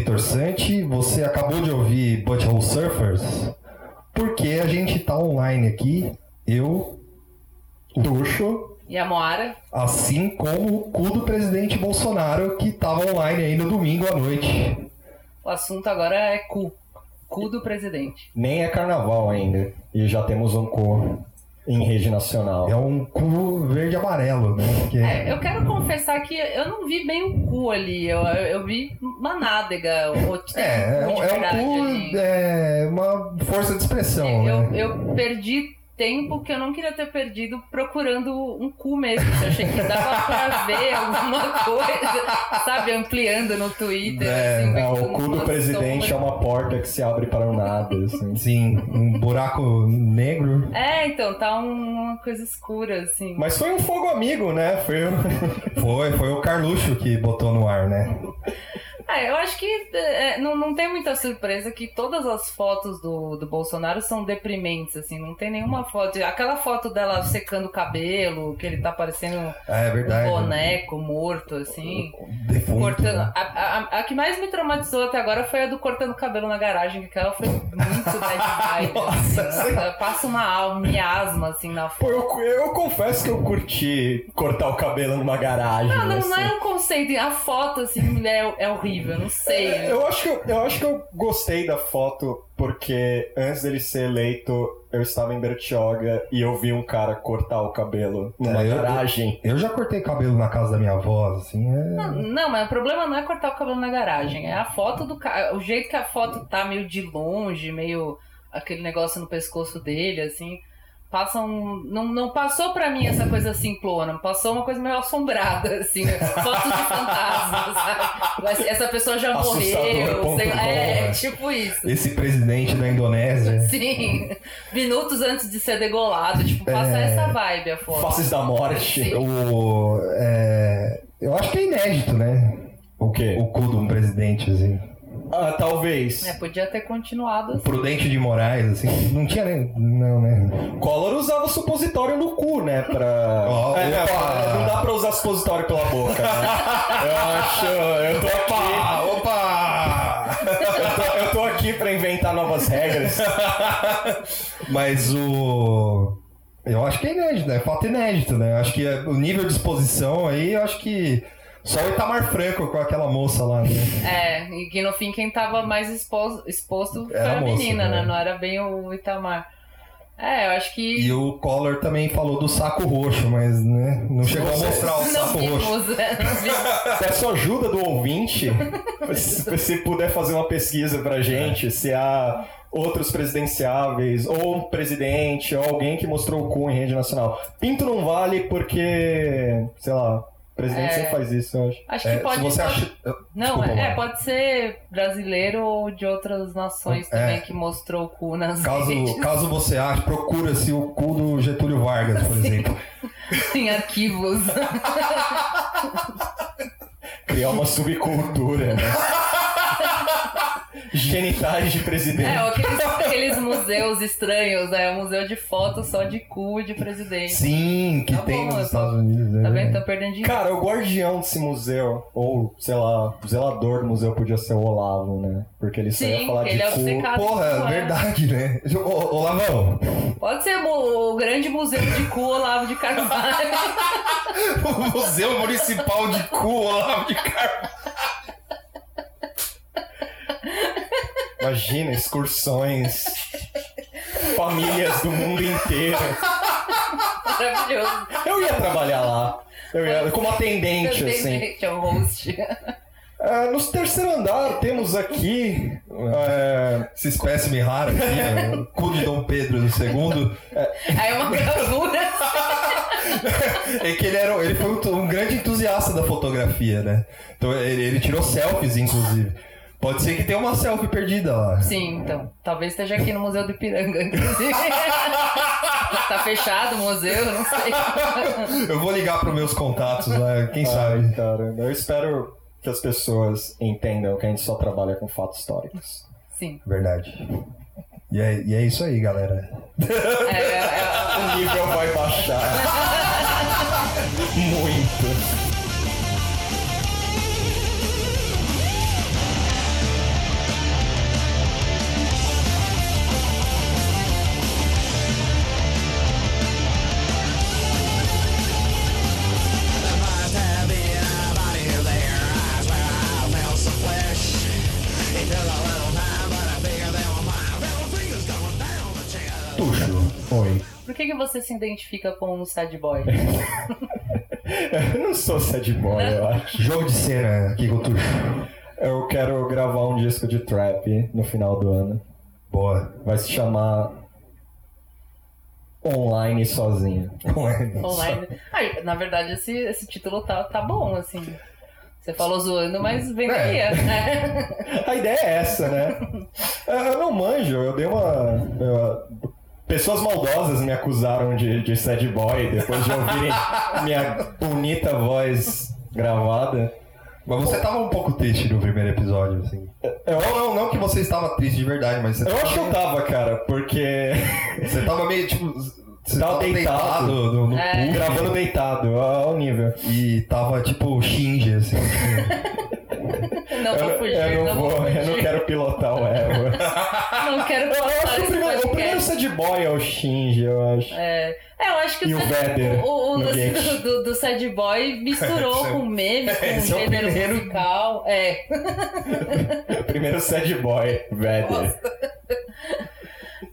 Vitor Santi. Você acabou de ouvir Butthole Surfers? Porque a gente tá online aqui, eu, Tuxo, E a Moara? assim como o cu do presidente Bolsonaro, que tava online aí no domingo à noite. O assunto agora é cu. Cu do presidente. Nem é carnaval ainda. E já temos um cu em rede nacional. É um cu verde e amarelo, né? Porque- É, eu quero confessar que eu não vi bem o cu ali. Eu, eu vi uma nádega. Ou É, é, um- é ali. cu, é uma força de expressão, eu, né? eu perdi tempo que eu não queria ter perdido procurando um cu mesmo. Eu achei que dava pra ver alguma coisa, sabe? Ampliando no Twitter. É, assim, É, o cu do presidente é uma porta que se abre para o nada. Assim. Sim, um buraco negro. É, então, tá uma coisa escura, assim. Mas foi um fogo amigo, né? Foi. Foi, foi o Carluxo que botou no ar, né? Ah, eu acho que é, não, não tem muita surpresa que todas as fotos do, do Bolsonaro são deprimentes, assim, não tem nenhuma foto. Aquela foto dela secando o cabelo, que ele tá parecendo É um verdade. boneco morto, assim. Defunto, Cortando. né? A, a- a que mais me traumatizou até agora foi a do cortando cabelo na garagem, que aquela foi muito bad vibe. Nossa, assim, né? Passa uma alma, miasma, assim, na foto. eu, eu confesso que eu curti cortar o cabelo numa garagem. Não, não, não assim. é um conceito. A foto, assim, é, é horrível, não sei. É, Eu acho, que eu, eu acho que eu gostei da foto porque antes dele ser eleito, eu estava em Bertioga e eu vi um cara cortar o cabelo numa É, eu- garagem. Eu já cortei cabelo na casa da minha avó, assim, é... Não, não, mas o problema não é cortar o cabelo na garagem, é a foto do cara. O jeito que a foto tá meio de longe, meio aquele negócio no pescoço dele, assim. Passa um. Não, não passou pra mim essa coisa simplona, passou uma coisa meio assombrada, assim. né? Fotos de fantasmas, sabe? Essa pessoa já morreu, Assustador.com, sei lá. É, né? tipo isso. Esse presidente da Indonésia. Sim. Minutos antes de ser degolado, tipo, passa É. essa vibe a foto. Faces da morte. Sim. O, é, eu acho que é inédito, né? O quê? O cu de um presidente, assim. Ah, talvez. É, podia ter continuado assim. Prudente de Moraes, assim. Não tinha nem. Não, né? Collor usava supositório no cu, né? Pra. Ó, É, é, opa! não dá pra usar supositório pela boca, né? Eu acho. Eu tô aqui. opa! Eu tô, eu tô aqui pra inventar novas regras. Mas o. Eu acho que é inédito, né? É fato inédito, né? Eu acho que o nível de exposição aí, eu acho que. Só o Itamar Franco com aquela moça lá, né? É, e que no fim quem tava mais exposto, exposto foi Era a a moça, menina, né? né? Não era bem o Itamar. É, eu acho que. E o Collor também falou do saco roxo, mas né, não chegou a mostrar o não saco roxo. vimos, é, vimos. Peço ajuda do ouvinte, se se puder fazer uma pesquisa pra gente, se há outros presidenciáveis, ou um presidente, ou alguém que mostrou o cu em rede nacional. Pinto não vale porque, sei lá, presidente É. sempre faz isso, eu acho. Acho É, que pode. você pode- acha. Não, Desculpa, é, pode ser brasileiro ou de outras nações É. também que mostrou o cu nas Caso, redes. caso você ache, procura-se o cu do Getúlio Vargas, por exemplo. em arquivos. Criar uma subcultura, né? Genitais de presidente. É, aqueles, aqueles museus estranhos, né? Um museu de fotos só de cu de presidente. Sim, que Tá tem bom, nos Estados Unidos. né? Tá vendo? Tá perdendo dinheiro. Cara, o guardião desse museu, ou, sei lá, o zelador do museu podia ser o Olavo, né? Porque ele só ia Sim, falar de é cu. Porra, é. verdade, né? Ô, ô Lavão, Pode ser o, o grande museu de cu Olavo de Carvalho. o Museu Municipal de Cu, Olavo de Carvalho. Imagina, excursões, famílias do mundo inteiro. Maravilhoso. Eu ia trabalhar lá. Eu ia, como atendente, assim. Que é o host. Ah, no terceiro andar temos aqui. é, Esse espécime raro aqui, né? o cu de Dom Pedro II. Aí é uma gravura. É que ele, era, ele foi um, um grande entusiasta da fotografia, né? Então ele, ele tirou selfies, inclusive. Pode ser que tenha uma selfie perdida lá. Sim, então. Talvez esteja aqui no Museu do Ipiranga, inclusive. tá fechado o museu, não sei. Eu vou ligar para meus contatos lá, quem sabe. Ai, cara, eu espero que as pessoas entendam que a gente só trabalha com fatos históricos. Sim. Verdade. E é, e é isso aí, galera. É, é, é, O nível vai baixar. Muito. Que, que você se identifica como um sad boy? Eu não sou sad boy, eu acho. Jogo de cena aqui com o Tuxo. Eu quero gravar um disco de trap no final do ano. Boa. Vai se chamar Online Sozinho. Online. Ah, na verdade, esse, esse título tá, tá bom, assim. Você falou zoando, mas venderia, né? A ideia é essa, né? Eu não manjo, eu dei uma. eu- Pessoas maldosas me acusaram de, de sad boy depois de ouvirem minha bonita voz gravada. Mas você tava um pouco triste no primeiro episódio, assim. Eu, Não, não, que você estava triste de verdade, mas você, eu acho que eu tava, cara, porque. você tava meio tipo. Você Tava tava deitado. deitado no, no É. cu gravando deitado, ao nível. e tava tipo Shinji, assim. tipo, Não Eu, vou fugir, eu não vou vou, eu não quero pilotar o Eva. Não quero Eu acho o primeiro, o primeiro sad boy é o Shinji, eu acho. É, é, eu acho que E o o, o no do, do, do sad boy misturou com meme, com Esse é o gênero primeiro. musical. É. O primeiro sad boy, Vader.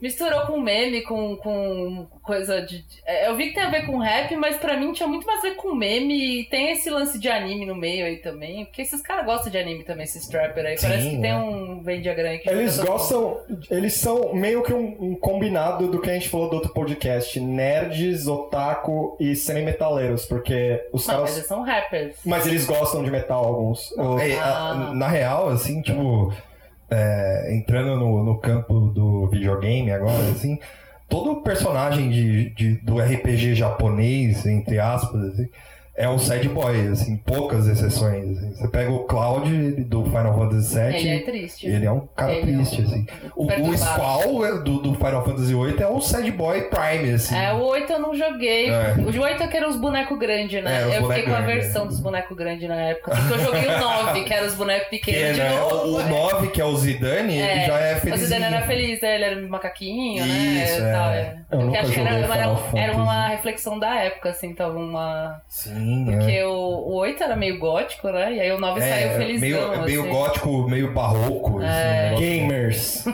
Misturou com meme, com, com coisa de. é, Eu vi que tem a ver com rap, mas pra mim tinha muito mais a ver com meme e tem esse lance de anime no meio aí também. Porque esses caras gostam de anime também, esses trapper aí. Sim, Parece que tem né? um Vendiagram aí que Eles gostam, eles são meio que um, um combinado do que a gente falou do outro podcast: nerds, otaku e semi-metaleiros, porque os Não, mas caras. eles são rappers. Mas eles gostam de metal, alguns. É, Ah. a- na real, assim, tipo, é, entrando no, no campo do videogame agora, assim, todo personagem de, de- do RPG japonês, entre aspas, assim, é um sad boy, assim, poucas exceções. assim. Você pega o Cloud do Final Fantasy VII, Ele é triste. ele é um cara Ele é um- triste, assim. O, o. Squall é, do, do Final Fantasy VIII é um sad boy prime, assim. É, o 8 eu não joguei. É. O 8 é que era os bonecos grandes, né? É, eu fiquei com a grandes, versão é. dos bonecos grandes na época. Porque eu joguei o 9, que era os bonecos Que pequenos é, de né, novo. o, o 9, que é o Zidane, ele já é O feliz. Zidane era feliz, né? ele era um macaquinho, né? Isso, e tal, é. é. Eu Porque nunca acho que era, joguei era, era uma reflexão da época, assim, tava uma. Sim, Porque é. o, o 8 era meio gótico, né? E aí o 9 saiu É, felizão. meio, meio assim. gótico, meio barroco. É. Assim, Gamers.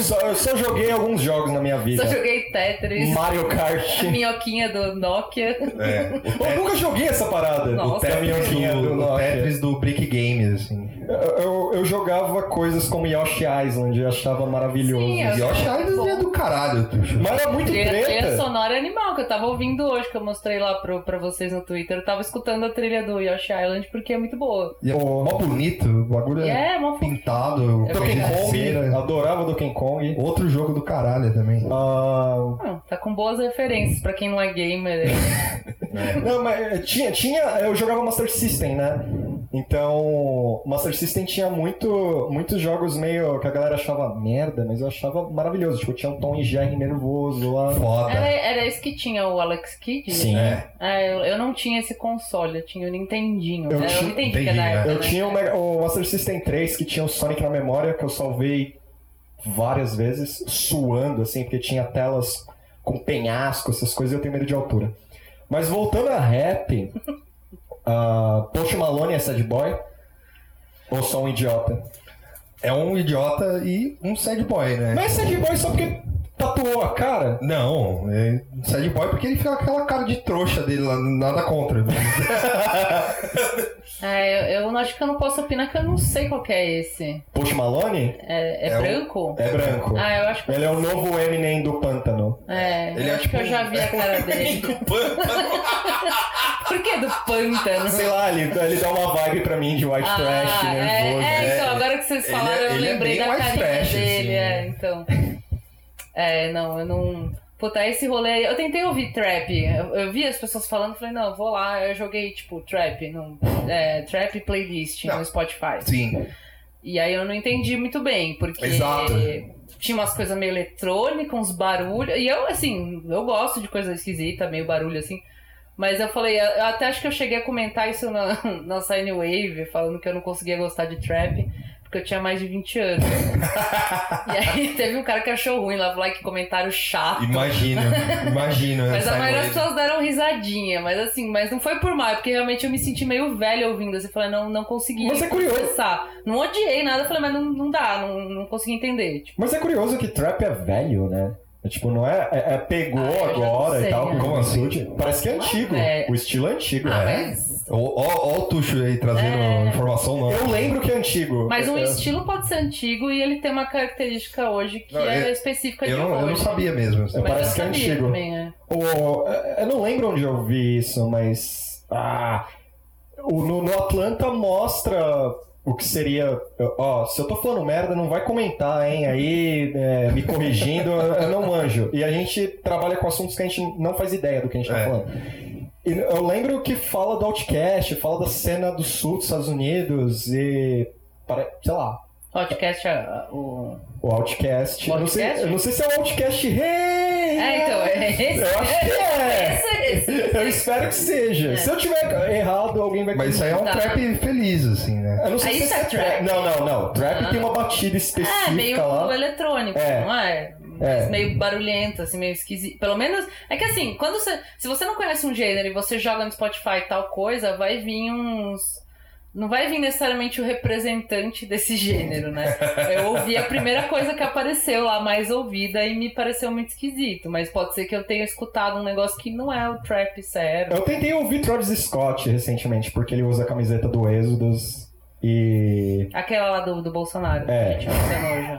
só, eu só joguei alguns jogos na minha vida. Só joguei Tetris, Mario Kart. a minhoquinha do Nokia. É, Eu nunca joguei essa parada. Nossa. O Tetris do, do o Nokia. Tetris do Brick Games, assim. Eu, eu, jogava coisas como Yoshi Island, eu achava maravilhoso. Sim, eu- Yoshi Island é do caralho, Tuxo. Mas era muito Trilha, trilha treta. sonora é animal, que eu tava ouvindo hoje, que eu mostrei lá pro, pra vocês no Twitter. Eu tava escutando a trilha do Yoshi Island porque é muito boa. E é mó bonito, o bagulho E é é, fo- pintado, É Donkey. Kong, adorava Donkey Kong. Outro jogo do caralho também. Ah, Ah, tá com boas referências pra quem não é gamer. não, mas tinha, tinha. Eu jogava Master System, né? Então, o Master System tinha muito, muitos jogos meio que a galera achava merda, mas eu achava maravilhoso. Tipo, tinha um Tom e Jerry nervoso lá. Foda. Era, era esse que tinha o Alex Kidd? Sim. É. É, eu, eu não tinha esse console, eu tinha o Nintendinho. Eu né? tinha- eu né? época. Eu né? tinha o, Mega- o Master System 3 que tinha o Sonic na memória, que eu salvei várias vezes, suando, assim, porque tinha telas com penhasco, essas coisas, e eu tenho medo de altura. Mas voltando a rap, uh, Post Malone é sad boy? Ou só um idiota? É um idiota e um sad boy, né? Mas é sad boy só porque tatuou a cara? Não, é sad boy porque ele fica com aquela cara de trouxa dele lá, nada contra. É, eu, eu acho que eu não posso opinar que eu não sei qual que é esse. Post Malone É, é, É o- branco? é branco. Ah, eu acho que. Ele é o novo Eminem do pântano. É, Ele eu é acho tipo que eu já vi a cara dele. Por que do pântano? Sei lá, ele, ele dá uma vibe pra mim de white trash, Ah, nervoso. é, é, então, É, agora que vocês ele é- falaram, eu ele é lembrei bem da white carinha trash, dele, assim. é, então. É, não, eu não. Puta, esse rolê aí. Eu tentei ouvir trap. Eu, eu vi as pessoas falando, falei, não, vou lá. Eu joguei, tipo, trap, no, é, trap playlist Não. no Spotify. Sim. E aí eu não entendi muito bem, porque. Exato. tinha umas coisas meio eletrônicas, uns barulhos. E eu, assim, eu gosto de coisa esquisita, meio barulho assim. Mas eu falei, eu até acho que eu cheguei a comentar isso na, na Sine Wave, falando que eu não conseguia gostar de trap porque eu tinha mais de 20 anos. e aí teve um cara que achou ruim lá, like, comentário chato. Imagino, imagino. Mas a maioria das pessoas deram risadinha, mas assim, mas não foi por mal, é porque realmente eu me senti meio velha ouvindo, assim, falei, não, não consegui Mas é curioso. processar. Não odiei nada, falei, mas não, não dá, não, não consegui entender. Tipo, Mas é curioso que trap é velho, né? É, tipo, não é, é- é pegou Ah, eu agora sei, e tal. Como assim? Parece que é antigo. É. O estilo é antigo. ah, né? mas, Ó, o Tuxo aí trazendo É. informação nova. Eu lembro que é antigo. mas um É- estilo pode ser antigo e ele tem uma característica hoje que Não, é eu- específica Eu de não, hoje. eu não sabia mesmo. Mas parece eu que é antigo. também, é. O- eu não lembro onde eu vi isso, mas. Ah, o- no, no Atlanta mostra o que seria. Ó, se eu tô falando merda, não vai comentar, hein? Aí, é, me corrigindo, eu não manjo. E a gente trabalha com assuntos que a gente não faz ideia do que a gente tá É. falando. E eu lembro que fala do Outcast, fala da cena do sul dos Estados Unidos e. Sei lá. Ah, o... O Outcast. O Eu não sei, Outcast? eu não sei se é o Outcast. Hey! É, então, é esse. Eu acho que é. Esse, esse. Eu espero que seja. É. Se eu tiver errado, alguém vai Mas isso aí é um Tá. trap feliz, assim, né? Eu não sei Aí se isso é é trap. Não, não, não. Trap Ah. tem uma batida específica É, meio lá. eletrônico, É. não é? É. Meio barulhento, assim, meio esquisito. Pelo menos. É que assim, quando você. Se você não conhece um gênero e você joga no Spotify tal coisa, vai vir uns. Não vai vir necessariamente o representante desse gênero, né? Eu ouvi a primeira coisa que apareceu lá, mais ouvida, e me pareceu muito esquisito. Mas pode ser que eu tenha escutado um negócio que não é o trap sério. Eu tentei ouvir Travis Scott recentemente, porque ele usa a camiseta do Êxodos e. Aquela lá do, do Bolsonaro. É.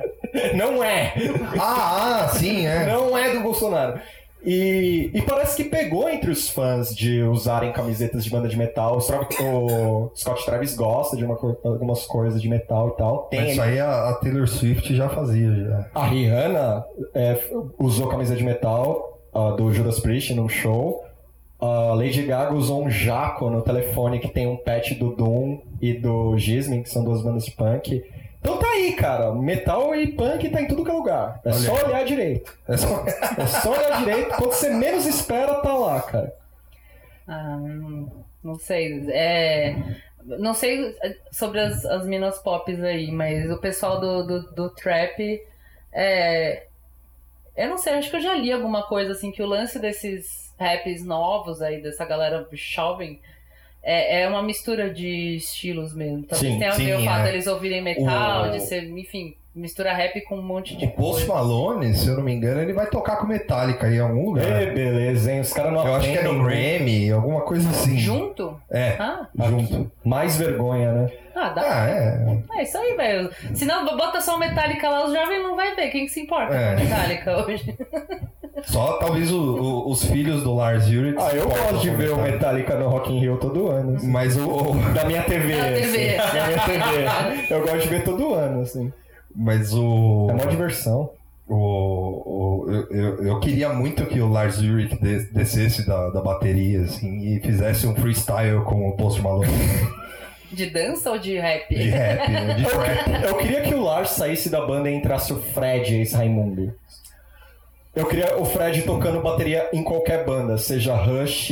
Não é! Ah, ah, sim, é. Não é do Bolsonaro. E, e parece que pegou entre os fãs de usarem camisetas de banda de metal. O, Scott Travis gosta de uma algumas coisas de metal e tal. Tem Mas isso aí a, a Taylor Swift já fazia, já. A Rihanna é, usou camisa de metal ah, do Judas Priest num show. A Lady Gaga usou um jaco no telefone que tem um patch do Doom e do Gismin, que são duas bandas de punk. Então tá aí, cara. Metal e punk tá em tudo que é lugar. É Olha só aí. olhar direito. É só... É só olhar direito. Quando você menos espera, tá lá, cara. Ah, não, não sei. É, não sei sobre as, as minas pop aí, mas o pessoal do, do, do trap. É, eu não sei, acho que eu já li alguma coisa assim que o lance desses raps novos aí, dessa galera jovem. É, é uma mistura de estilos mesmo. Talvez Sim, tenha a ver o fato é. deles ouvirem metal, O- de ser, enfim, mistura rap com um monte de O Post coisa. Malone, se eu não me engano, ele vai tocar com Metallica em algum lugar. Ê, beleza, hein? Os caras não Eu acho que é no. Grammy, alguma coisa assim. Junto? É, Ah, junto. Mais vergonha, né? ah, dá. Ah, é. É isso aí, velho. Se não, bota só o Metallica lá, os jovens não vai ver. Quem que se importa É. com Metallica hoje? Só talvez o- o- os filhos do Lars Ulrich. Ah, eu gosto de ver o. Metallica no Rock in Rio todo ano. assim. Mas o, o- Da minha TV. Da TV. assim. Da minha TV. Eu gosto de ver todo ano, assim. Mas o, É uma diversão. o, o- eu, eu, eu queria muito que o Lars Ulrich des- descesse da, da bateria assim e fizesse um freestyle com o Post Malone De dança ou de rap? de rap, né, de trap. Eu queria que o Lars saísse da banda e entrasse o Fred, ex-Raimundo. Eu queria o Fred tocando bateria em qualquer banda, seja Rush,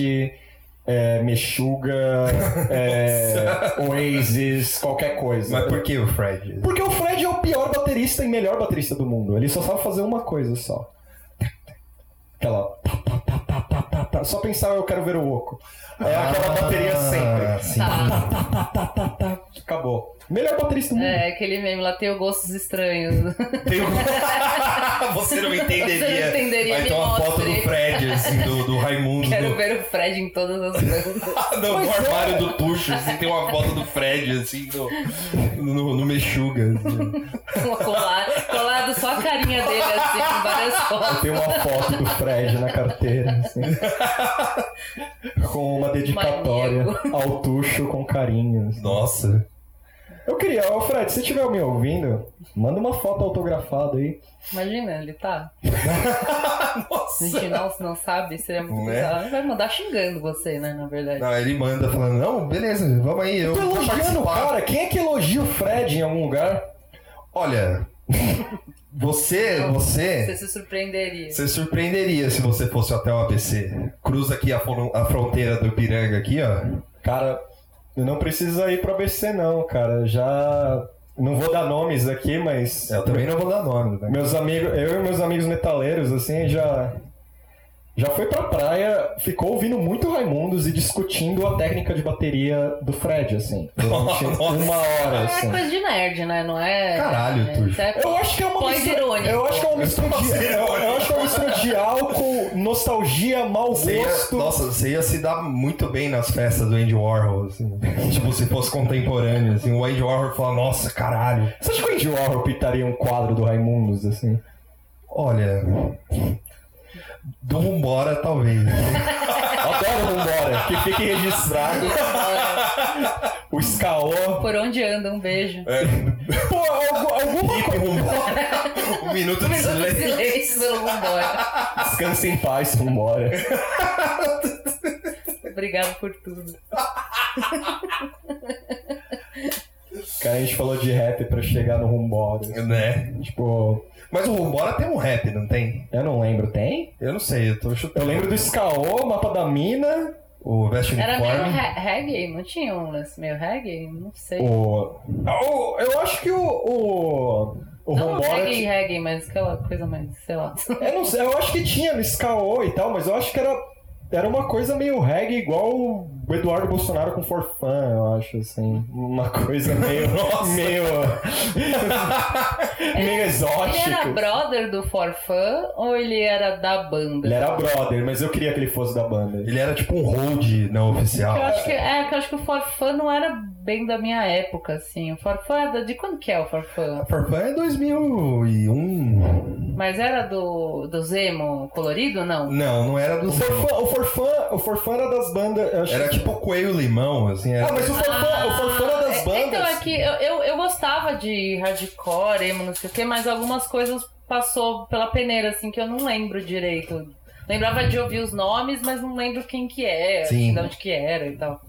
é, Meshuga, é, Oasis, qualquer coisa. Mas por que o Fred? Porque o Fred é o pior baterista e melhor baterista do mundo. Ele só sabe fazer uma coisa só. Aquela. Só pensar, eu quero ver o oco. É aquela bateria sempre. Ah, tá. Acabou. Melhor baterista do mundo. É, aquele meme lá tem o gostos estranhos. Tem Você não entenderia. Você não entenderia, ter uma foto do Fred, assim, do, do Raimundo. Quero do- ver o Fred em todas as bandas. No, no é. armário do Tuxo, assim, tem uma foto do Fred, assim, no, no, no Mexuga. assim. Colar, colado só a carinha dele, assim, com várias fotos. Tem uma foto do Fred na carteira, assim. com uma dedicatória Maníaco. ao Tuxo com carinho. assim. Nossa. Eu queria, ô Fred, se você estiver me ouvindo, manda uma foto autografada aí. Imagina, ele tá. A Nossa. gente não, não sabe, seria muito Né? bizarro. Ele vai mandar xingando você, né, na verdade. Não, ele manda falando, não, beleza, vamos aí, eu Tô vou elogiando o cara. Quem é que elogia o Fred em algum lugar? Olha, Você, Você você, se surpreenderia. você surpreenderia se você fosse até o ABC. Cruza aqui a, a fronteira do Ipiranga aqui, ó. Cara, não precisa ir pro ABC não, cara. Já. Não vou dar nomes aqui, mas. Eu também não vou dar nome, né? Meus amigos, eu e meus amigos metaleiros, assim, já. Já foi pra praia, ficou ouvindo muito Raimundos e discutindo a técnica de bateria do Fred, assim. Durante Nossa. uma hora, É assim. coisa de nerd, né? Não é. Caralho, é, Tuxo. é Eu acho que é uma mistura. Eu acho que é uma mistura de. Eu, acho que é uma mistura de álcool, nostalgia, mau Você ia, gosto. nossa, você ia se dar muito bem nas festas do Andy Warhol, assim. tipo, se fosse contemporâneo, assim. O Andy Warhol fala, nossa, caralho. Você acha que o Andy Warhol pintaria um quadro do Raimundos, assim? Olha... Do Vambora, talvez. Adoro Vambora, que fique registrado. O Skaô. Por onde anda, um beijo. Pô, algu- alguma coisa. um minuto de Minuto de silêncio. silêncio pelo Vambora. Descanse em paz, Vambora. Obrigado por tudo. Cara, a gente falou de rap pra chegar no Vambora. Né? Tipo, Mas o Vambora tem um rap, não tem? eu não lembro, tem? Eu não sei, eu tô Eu chutando. lembro do Skaô, Mapa da Mina, O Veste Era meio Uniforme. re- reggae? Não tinha um lance meio reggae? Não sei. o... o- Eu acho que o... O, o não reggae, reggae, mas aquela coisa mais, sei lá. Eu não sei, eu acho que tinha no Skaô e tal, mas eu acho que era, era uma coisa meio reggae, igual o Eduardo Bolsonaro com Forfã, eu acho, assim. Uma coisa meio. meio. meio Ele exótica. era brother do Forfã ou ele era da banda? Ele era brother, mas eu queria que ele fosse da banda. Ele era tipo um hold não oficial. Eu acho que, é, que eu acho que o Forfã não era bem da minha época, assim. O Forfã é da, de quando que é o Forfã? Farfã é 2001. Mas era do, do Zemo colorido não? Não, não era do O Forfã, o Forfã, o Forfã era das bandas. eu acho Era que- tipo Coelho Limão, assim. Era... Ah, mas o Forfã, o era das é- bandas. Então, é que eu, eu, eu gostava de hardcore, emo, não sei o que, mas algumas coisas passou pela peneira, assim, que eu não lembro direito. Lembrava de ouvir os nomes, mas não lembro quem que é, Sim. de onde que era e tal.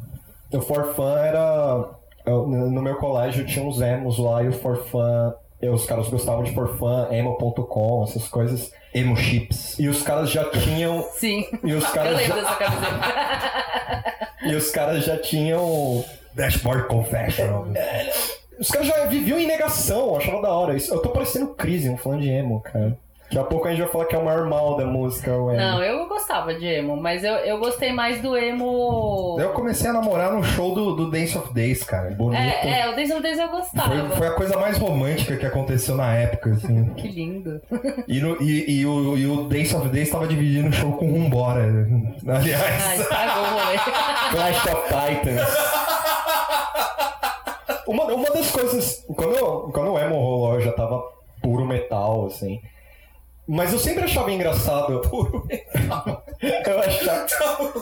O Forfã era. eu- no meu colégio tinha uns emos lá e o Forfã. e Os caras gostavam de Forfã, emo.com, essas coisas. Emo Chips. E os caras já tinham. Sim. E os Eu caras lembro já, dessa camiseta. e os caras já tinham. Dashboard Confessional. Os caras já viviam em negação, achava da hora. Isso, eu tô parecendo Crisium falando de emo, cara. Daqui a pouco a gente vai falar que é o maior mal da música, o emo. Não, eu gostava de emo, mas eu, eu gostei mais do emo. Eu comecei a namorar no show do, do Dance of Days, cara. Bonito. É, é, o Days of Days eu gostava. Foi, foi a coisa mais romântica que aconteceu na época, assim. Que lindo. E, no- e- e o, e o Dance of Days tava dividindo o show com Rumbora. Ai, Aliás. estragou o rolê. Clash of Titans. uma, uma das coisas. Quando, eu- quando o emo rolou, eu já tava puro metal, assim. Mas eu sempre achava engraçado. Eu achava.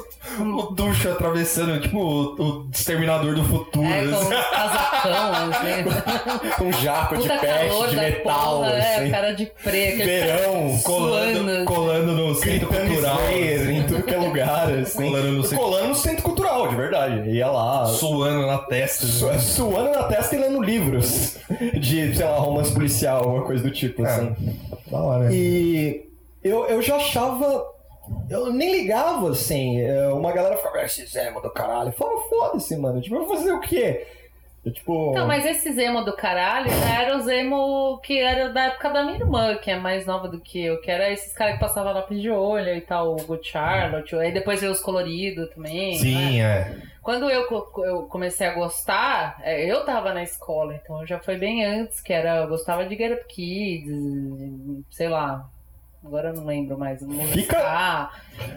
o Ducho atravessando, tipo, o, o Exterminador do Futuro. É, com assim. um casacão, assim. Com um jaco de Puta peste, calor de metal, porra, é, assim. o cara de preto. aquele Verão, Colando, Suando. colando no centro cultural. Slayer em tudo que é lugar, assim. Colando no centro- Colando no centro cultural, de verdade. Ia lá, Suando na testa. su- né? suando na testa e lendo livros de, sei lá, romance policial, alguma coisa do tipo, É. assim. Da hora. E eu, eu já achava. Eu nem ligava, assim. é, Uma galera ficava, "Ah, esse Zemo do caralho. Eu falava, foda-se, mano. Tipo, eu vou fazer o quê? Eu, tipo. Não, mas esse Zemo do caralho já era o Zemo que era da época da minha irmã, que é mais nova do que eu, que era esses caras que passavam lápis de olho e tal, o Good Charlotte, aí depois veio os coloridos também. né? Sim, é. Quando eu, eu comecei a gostar, é, eu tava na escola, então já foi bem antes, que era, eu gostava de Get Up Kids, sei lá, agora eu não lembro mais. Fica- Ah,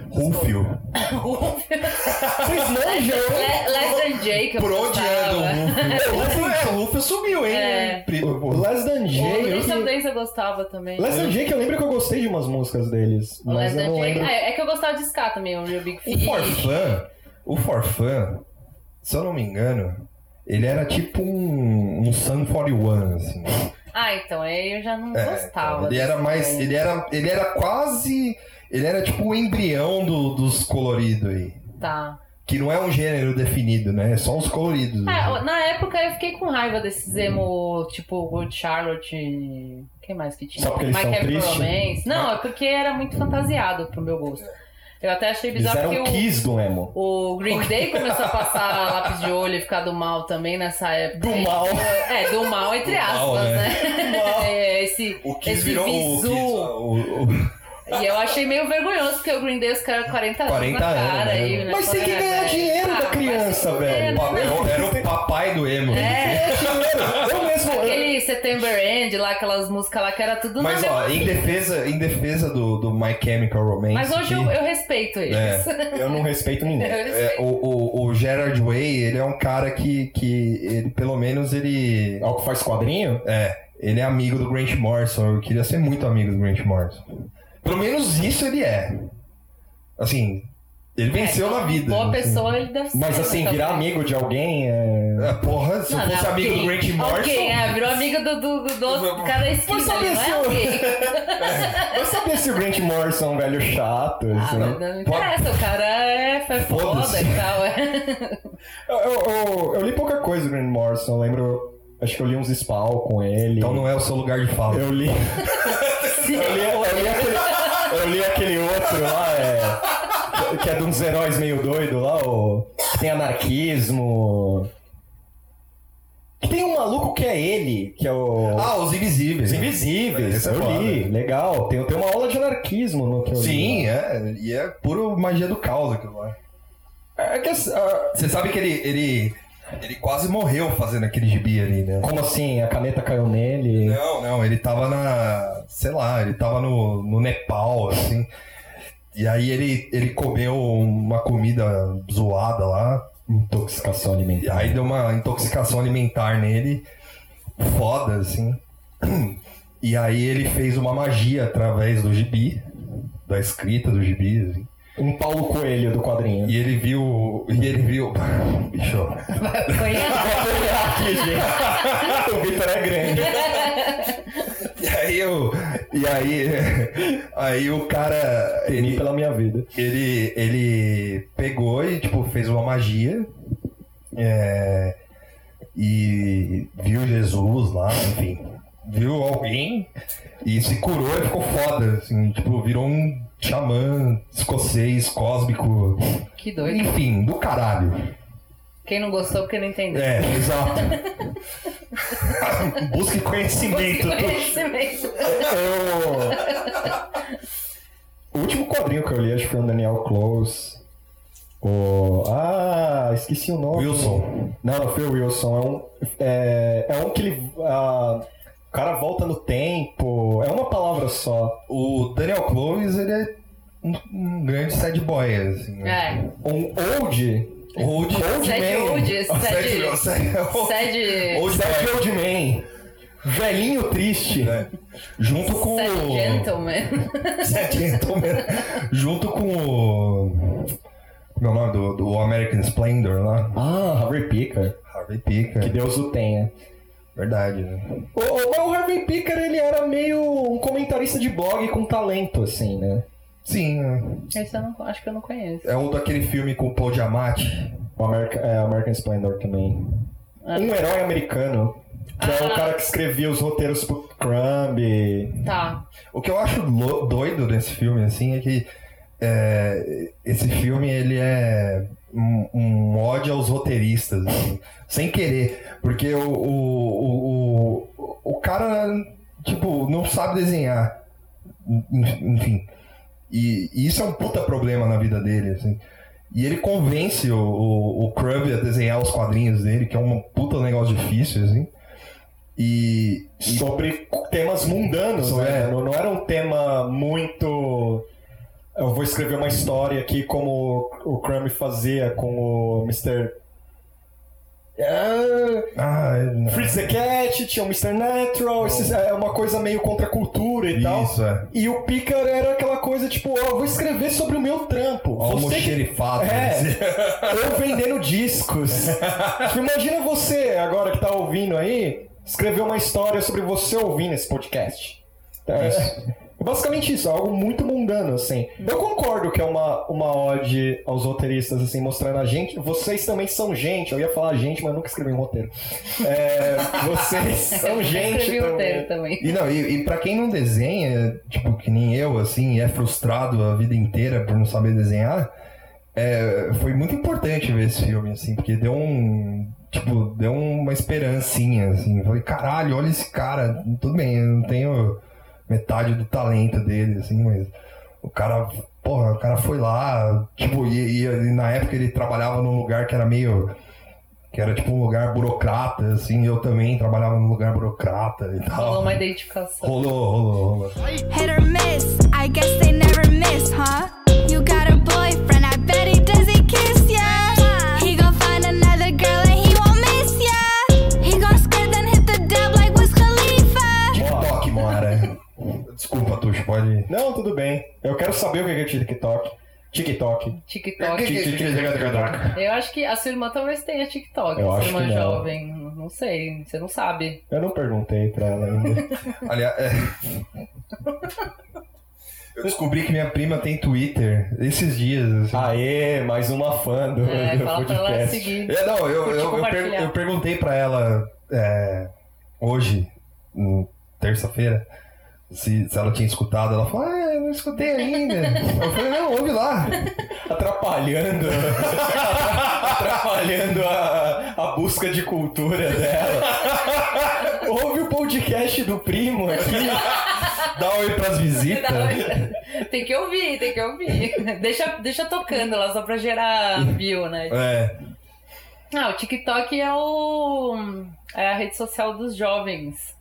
Rufio. Vocês manjam, hein? Less Than Jake, eu Por onde anda o. Rufio? O Rufio, o Rufio sumiu, hein? É. Pri- O Les Dan O eu- eu gostava também. Les Dan J, que eu lembro que eu gostei de umas músicas deles. O Mas Less eu Than não Jake. lembro. É, é que eu gostava de ska também, o Real Big O Fish. Forfã, o Forfã, se eu não me engano, ele era tipo um, um Sun 41, assim. Ah, então, aí eu já não É, gostava. ele era mais. Ele era, ele era quase. Ele era tipo o embrião do- dos coloridos aí. Tá. Que não é um gênero definido, né? É só os coloridos. É, na época eu fiquei com raiva desses emo, tipo Good Charlotte, Quem mais que tinha? Só porque eles My são tristes? Romance. Não, é porque era muito fantasiado pro meu gosto. Eu até achei Eles bizarro eram porque o, Kiss do emo. o Green Day começou a passar lápis de olho e ficar do mal também nessa época. Do mal. É, do mal entre Do aspas, mal, né? né? É, esse, O Kiss esse virou o, visu. Kiss, o, o- E eu achei meio vergonhoso, porque o Green Day, os caras 40 anos 40 na anos, cara. né? aí, né? Mas tem que ganhar dinheiro Ah, da criança, vai se velho. Era o papai do emo. É, September End lá, aquelas músicas lá que era tudo Mas ó, em defesa, em defesa do, do My Chemical Romance. Mas hoje eu, que- eu respeito eles. É. Eu não respeito ninguém. Eu É, o, o, o Gerard Way, ele é um cara que, que ele, pelo menos ele. É o que faz quadrinho? É, ele é amigo do Grant Morrison. Eu queria ser muito amigo do Grant Morrison. Pelo menos isso ele é. Assim, ele venceu na vida. Boa assim. pessoa ele deve ser. Mas assim, né, virar amigo de alguém é. É, porra, se eu Não, fosse não, amigo do alguém- Grant Morrison. Alguém, é, virou amigo do, do, do, do cara esquina saber ali, não se é eu- alguém. Vai saber se o Grant Morrison é um velho chato. Ah, assim. mas não interessa, o cara é, foda e tal. É. Eu, eu- eu- eu li pouca coisa do Grant Morrison. Eu lembro. Acho que eu li uns spawn com ele. Então não é o seu lugar de fala. Eu li. Eu li, eu li aquele, eu li aquele outro lá, é, que é de uns heróis meio doido lá, o, que tem anarquismo. Que tem um maluco que é ele, que é o. Ah, os invisíveis. Os né? Invisíveis. É eu li, legal. Tem, tem uma aula de anarquismo no que eu li. Sim, lá. é. E é puro magia do caos aquilo lá. É que, assim, ah, Você sabe que ele, ele, ele quase morreu fazendo aquele gibi ali, né? como assim? A caneta caiu nele. Não, não, ele tava na. Sei lá, ele tava no, no Nepal, assim. E aí ele, ele comeu uma comida zoada lá. Intoxicação E alimentar. aí deu uma intoxicação alimentar nele. Foda, assim. E aí ele fez uma magia através do gibi. Da escrita do gibi, assim. Um Paulo Coelho do quadrinho. E ele viu. E ele viu. Bicho. Conhece? Aqui, gente. o Vitor é grande. E aí eu. E aí. Aí o cara. Temi Ele, pela minha vida. ele, ele pegou e, tipo, fez uma magia. é, e viu Jesus lá, enfim. Viu alguém e se curou e ficou foda. Assim, tipo, virou um xamã escocês, cósmico. Que doido. Enfim, do caralho. Quem não gostou porque não entendeu. É, exato. Busque conhecimento. Conhecimento. Eu... O último quadrinho que eu li, acho que foi um Daniel Close. O... Ah, esqueci o nome. Wilson. Não, não foi o Wilson. É um, é, é um que ele. ah, o cara volta no tempo. É uma palavra só. O Daniel Close, ele é um, um grande sad boy, assim. né? É. Um old. Old, Old Sede man. old, Sad, sad. Old Sad boy. old man. Velhinho triste. É. Junto com Sede o. gentleman. Sad gentleman. Junto com o. Como é o nome do, do American Splendor lá? Ah, Harvey Picker. Harvey Picker. Que Deus o tenha. Verdade, né? O, o, o Harvey Picker, ele era meio um comentarista de blog com talento, assim, né? Sim, né? Esse eu não, acho que eu não conheço. é um daquele filme com o Paul Giamatti. O American, é, American Splendor também. Ah. Um herói americano, que é o Ah. cara que escrevia os roteiros pro Crumb. Tá. O que eu acho doido nesse filme, assim, é que é, esse filme, ele é um, um ódio aos roteiristas, assim, sem querer. Porque o, o, o, o, o cara, tipo, não sabe desenhar. En- Enfim. E, e isso é um puta problema na vida dele, assim. E ele convence o, o, o a desenhar os quadrinhos dele, que é um puta negócio difícil, assim. E, e Sobre temas mundanos, né? é. Não, não era um tema muito. Eu vou escrever uma história aqui como o Crumb fazia com o Mr. Ah, Ah, é- Fritz the Cat, tinha o Mr. Natural, esses- é uma coisa meio contra a cultura e tal. Isso, é. E o Picker era aquela coisa tipo, ó, eu vou escrever sobre o meu trampo. Que... Almoxerifado. né? É, eu vendendo discos. Tipo, Imagina você, agora que tá ouvindo aí, escrever uma história sobre você ouvindo esse podcast. É, É basicamente isso, é algo muito mundano, assim. Eu concordo que é uma, uma ode aos roteiristas, assim, mostrando a gente. Vocês também são gente. Eu ia falar gente, mas nunca escrevi um roteiro. É, vocês são gente. Escrevi também. roteiro também. E não, e, e pra quem não desenha, tipo, que nem eu, assim, e é frustrado a vida inteira por não saber desenhar, é, foi muito importante ver esse filme, assim, porque deu um. Tipo, deu uma esperancinha, assim. Eu falei, caralho, olha esse cara. Tudo bem, eu não tenho metade do talento dele, assim, mas o cara, porra, o cara foi lá, tipo, e, e- e na época ele trabalhava num lugar que era meio. Que era tipo um lugar burocrata, assim, eu também trabalhava num lugar burocrata e tal. Rolou uma identificação. Rolou, rolou, rolou. Hit or miss, I guess they never miss, huh? You got Pode. Não, tudo bem. Eu quero saber o que é TikTok. TikTok. TikTok. TikTok. Eu acho que a sua irmã talvez tenha TikTok. Eu acho sua irmã que não. jovem. Não sei, você não sabe. Eu não perguntei pra ela ainda. Aliás, é... eu descobri que minha prima tem Twitter esses dias. assim. Aê, mais uma fã do, É, do fala pra ela podcast. seguir. É, não, eu, eu, eu, per- eu perguntei pra ela é, hoje, hum, terça-feira, se, se ela tinha escutado. Ela falou, ah, eu não escutei ainda. eu falei, não, ouve lá. Atrapalhando. atrapalhando a, a busca de cultura dela. Ouve o podcast do primo aqui. Dá oi pras visitas. tem que ouvir, tem que ouvir. Deixa, deixa tocando lá só pra gerar view, né? É, Ah, o TikTok é o é a rede social dos jovens.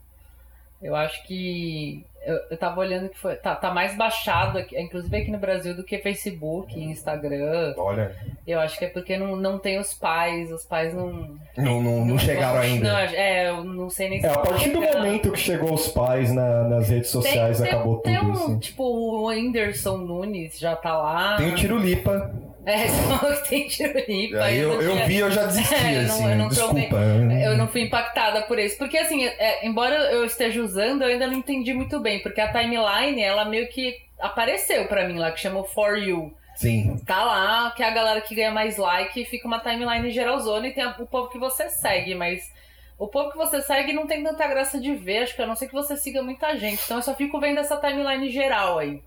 Eu acho que eu, eu tava olhando que foi tá, tá mais baixado aqui, inclusive aqui no Brasil do que Facebook, Instagram. olha, Eu acho que é porque não, não tem os pais, os pais não não, não, não chegaram Não, ainda. é, eu não sei nem se É, a vão partir do momento que chegou os pais na- nas redes sociais, tem, acabou tem, tudo, tem um, assim. tipo, o Whindersson Nunes já tá lá. Tem o Tirulipa. É, só que tem Tirulipa. Aí eu, eu tinha- vi, eu já desisti, É, eu não- assim. eu não desculpa. Eu não fui impactada por isso. Porque, assim, é, embora eu esteja usando, eu ainda não entendi muito bem. Porque a timeline, ela meio que apareceu pra mim lá, que chama For You. Sim. Tá lá, que é a galera que ganha mais like, fica uma timeline geralzona e tem o povo que você segue, mas o povo que você segue não tem tanta graça de ver, acho que a não ser que você siga muita gente. Então eu só fico vendo essa timeline geral aí.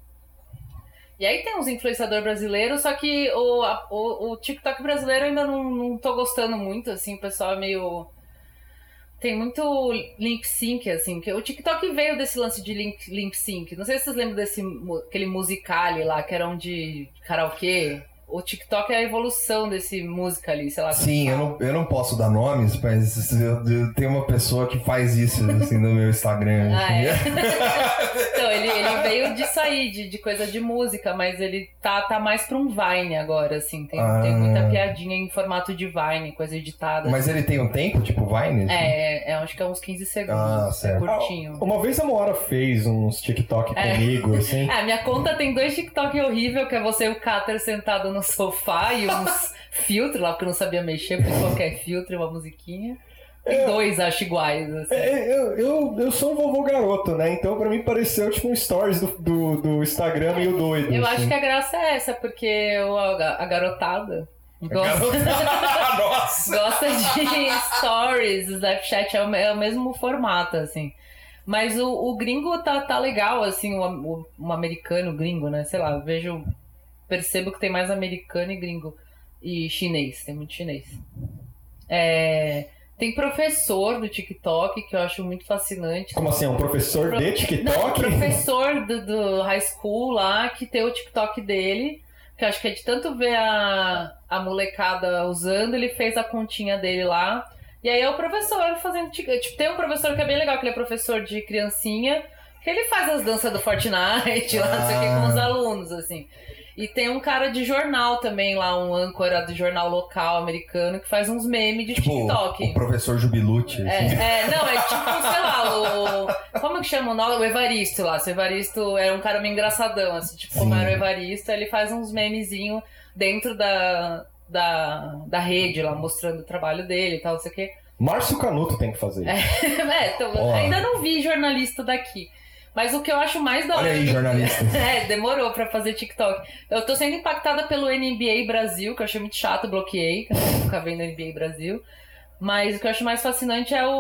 E aí tem uns influenciadores brasileiros, só que o, a- o, o TikTok brasileiro ainda não, não tô gostando muito, assim, o pessoal é meio. Tem muito lip sync, assim, que o TikTok veio desse lance de lip, sync. Não sei se vocês lembram desse aquele musicale lá, que era um de karaokê. O TikTok é a evolução desse musical.ly, sei lá. Sim, eu não, eu não posso dar nomes, mas eu, eu tenho uma pessoa que faz isso assim, no meu Instagram. Ah, é? então, ele, ele veio disso aí, de, de coisa de música, mas ele tá, tá mais pra um Vine agora, assim. Tem, Ah. tem muita piadinha em formato de Vine, coisa editada. Mas ele tem um tempo, tipo Vine? assim? É, é, acho que é uns 15 segundos. Ah, é certo. curtinho. Uma vez a Moara fez uns TikTok É. comigo, assim. É, minha conta tem dois TikTok horrível, que é você e o Cater sentado no sofá e uns filtros lá, porque eu não sabia mexer, por qualquer filtro e uma musiquinha. E É. dois, acho, iguais, assim. É, eu, eu, eu sou um vovô garoto, né? Então pra mim pareceu tipo um stories do, do, do Instagram meio doido. Eu assim. acho que a graça é essa, porque eu- a, a garotada gosta, gosta de stories, o Snapchat é o, é o mesmo formato, assim. Mas o, o gringo tá, tá legal, assim, o, o, um americano gringo, né? Sei lá, eu vejo, percebo que tem mais americano e gringo. E chinês, tem muito chinês. É, tem professor do TikTok, que eu acho muito fascinante. Como assim? É um professor de Não, TikTok? professor do, do high school lá que tem o TikTok dele. Que eu acho que é de tanto ver a, a molecada usando, ele fez a continha dele lá. E aí é o professor fazendo. Tipo, tem um professor que é bem legal, que ele é professor de criancinha, que ele faz as danças do Fortnite lá, não sei o que, com os Ah. alunos, assim. E tem um cara de jornal também lá, um âncora do jornal local americano, que faz uns memes de Tipo, TikTok. o professor Jubilute. É, assim. é, não, é tipo, sei lá, o. Como que chama o nome? O Evaristo lá. O Evaristo era um cara meio engraçadão, assim, tipo, como Sim. era o Evaristo, ele faz uns memezinhos dentro da, da, da rede lá, mostrando o trabalho dele e tal, não sei o quê. Márcio Canuto tem que fazer isso. É, então, ainda não vi jornalista daqui. Mas o que eu acho mais da Olha hora. aí, jornalista. É, demorou pra fazer TikTok. Eu tô sendo impactada pelo NBA Brasil, que eu achei muito chato, bloqueei, que eu vendo NBA Brasil. Mas o que eu acho mais fascinante é o.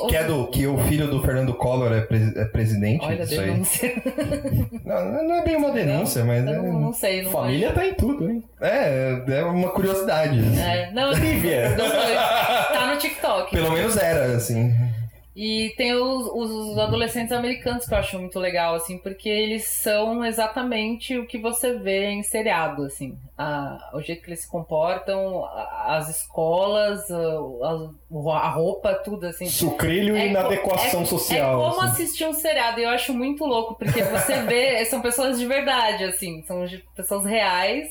o- Que é do que o filho do Fernando Collor é, pres- é presidente. Olha, isso aí. denúncia. Não, não é bem uma denúncia, mas Eu não, não sei, não Família tá em tudo, hein? é, é uma curiosidade. assim. É, não, Trivia. não foi. Tá no TikTok. Pelo menos era, assim. E tem os, os adolescentes americanos que eu acho muito legal, assim, porque eles são exatamente o que você vê em seriado, assim. A- o jeito que eles se comportam, a- as escolas, a, a- roupa, tudo, assim. Sucrilho e É co- inadequação é- social. É como assim. assistir um seriado, e eu acho muito louco, porque você vê, são pessoas de verdade, assim, são pessoas reais,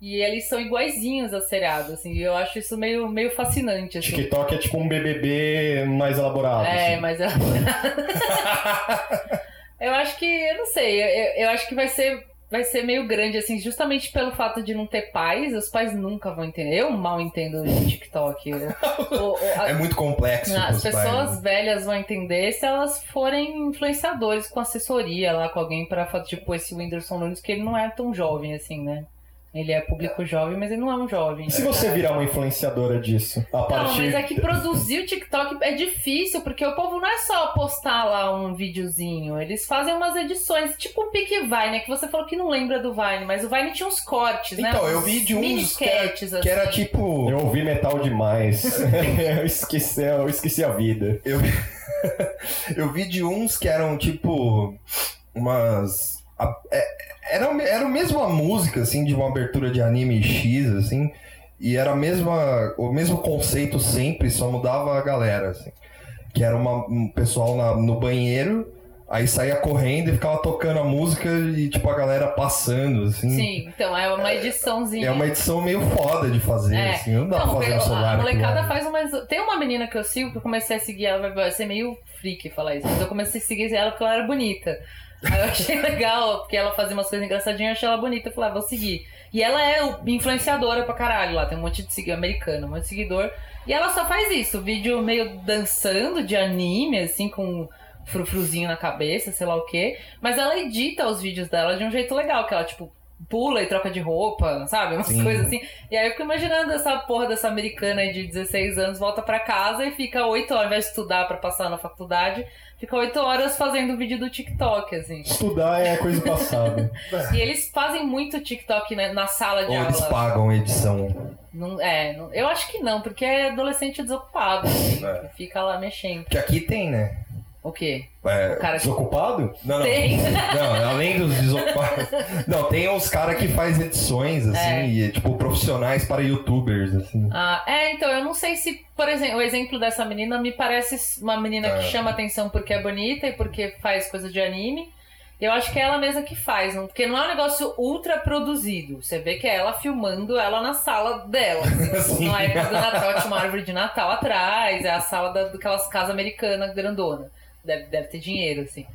e eles são iguaizinhos a seriado, assim, e eu acho isso meio, meio fascinante, assim. TikTok é tipo um BBB mais elaborado. É, assim. mas eu... eu acho que, eu não sei, eu, eu acho que vai ser, vai ser meio grande, assim, justamente pelo fato de não ter pais, os pais nunca vão entender. Eu mal entendo o TikTok. O- o- a- É muito complexo. as pros pais, pessoas né? velhas vão entender se elas forem influenciadores com assessoria lá com alguém para tipo esse Whindersson Nunes, que ele não é tão jovem assim, né? Ele é público jovem, mas ele não é um jovem. E se você virar uma influenciadora disso? A Não, partir. mas é que produzir o TikTok é difícil, porque o povo não é só postar lá um videozinho. Eles fazem umas edições, tipo um pique Vine, que você falou que não lembra do Vine, mas o Vine tinha uns cortes, né? Então, eu vi de uns que era, que era assim. tipo. Eu ouvi metal demais. eu, esqueci, eu esqueci a vida. Eu, eu vi de uns que eram tipo umas. A- é- era, era a mesma música, assim, de uma abertura de anime X, assim, e era a mesma, o mesmo conceito sempre, só mudava a galera, assim. Que era uma, um pessoal na- no banheiro, aí saía correndo e ficava tocando a música e, tipo, a galera passando, assim. Sim, então é uma ediçãozinha. É uma edição meio foda de fazer, É. assim, não dá pra fazer no celular. a molecada faz umas. Tem uma menina que eu sigo que eu comecei a seguir ela, vai ser meio freak falar isso, mas eu comecei a seguir ela porque ela era bonita. Aí eu achei legal, porque ela fazia umas coisas engraçadinhas, eu achei ela bonita, eu falei, ah, vou seguir. E ela é influenciadora pra caralho lá, tem um monte de seguidor americano, um monte de seguidor. E ela só faz isso, vídeo meio dançando de anime, assim, com frufruzinho na cabeça, sei lá o quê. Mas ela edita os vídeos dela de um jeito legal, que ela, tipo, pula e troca de roupa, sabe? Umas Sim. coisas assim. E aí eu fico imaginando essa porra dessa americana aí de 16 anos volta pra casa e fica 8 horas, ao invés de estudar pra passar na faculdade, fica 8 horas fazendo vídeo do TikTok, assim. Estudar é coisa passada. E eles fazem muito TikTok né, na sala de Ou eles aula. pagam edição. Não, é, não- eu acho que não, porque é adolescente desocupado, assim, É. fica lá mexendo. Que aqui tem, né? O quê? É, O cara que Desocupado? Não, não. tem. Não, além dos desocupados. Não, tem uns caras que faz edições, assim, É. e, tipo, profissionais para youtubers, assim. Ah, é, então, eu não sei se, por exemplo, o exemplo dessa menina me parece uma menina É. que chama atenção porque é bonita e porque faz coisa de anime. Eu acho que é ela mesma que faz, não- porque não é um negócio ultra produzido. Você vê que é ela filmando ela na sala dela. assim. Sim. Não é época do Natal, tinha uma árvore de Natal atrás, é a sala da, daquelas casas americanas grandona. Deve, deve ter dinheiro, assim.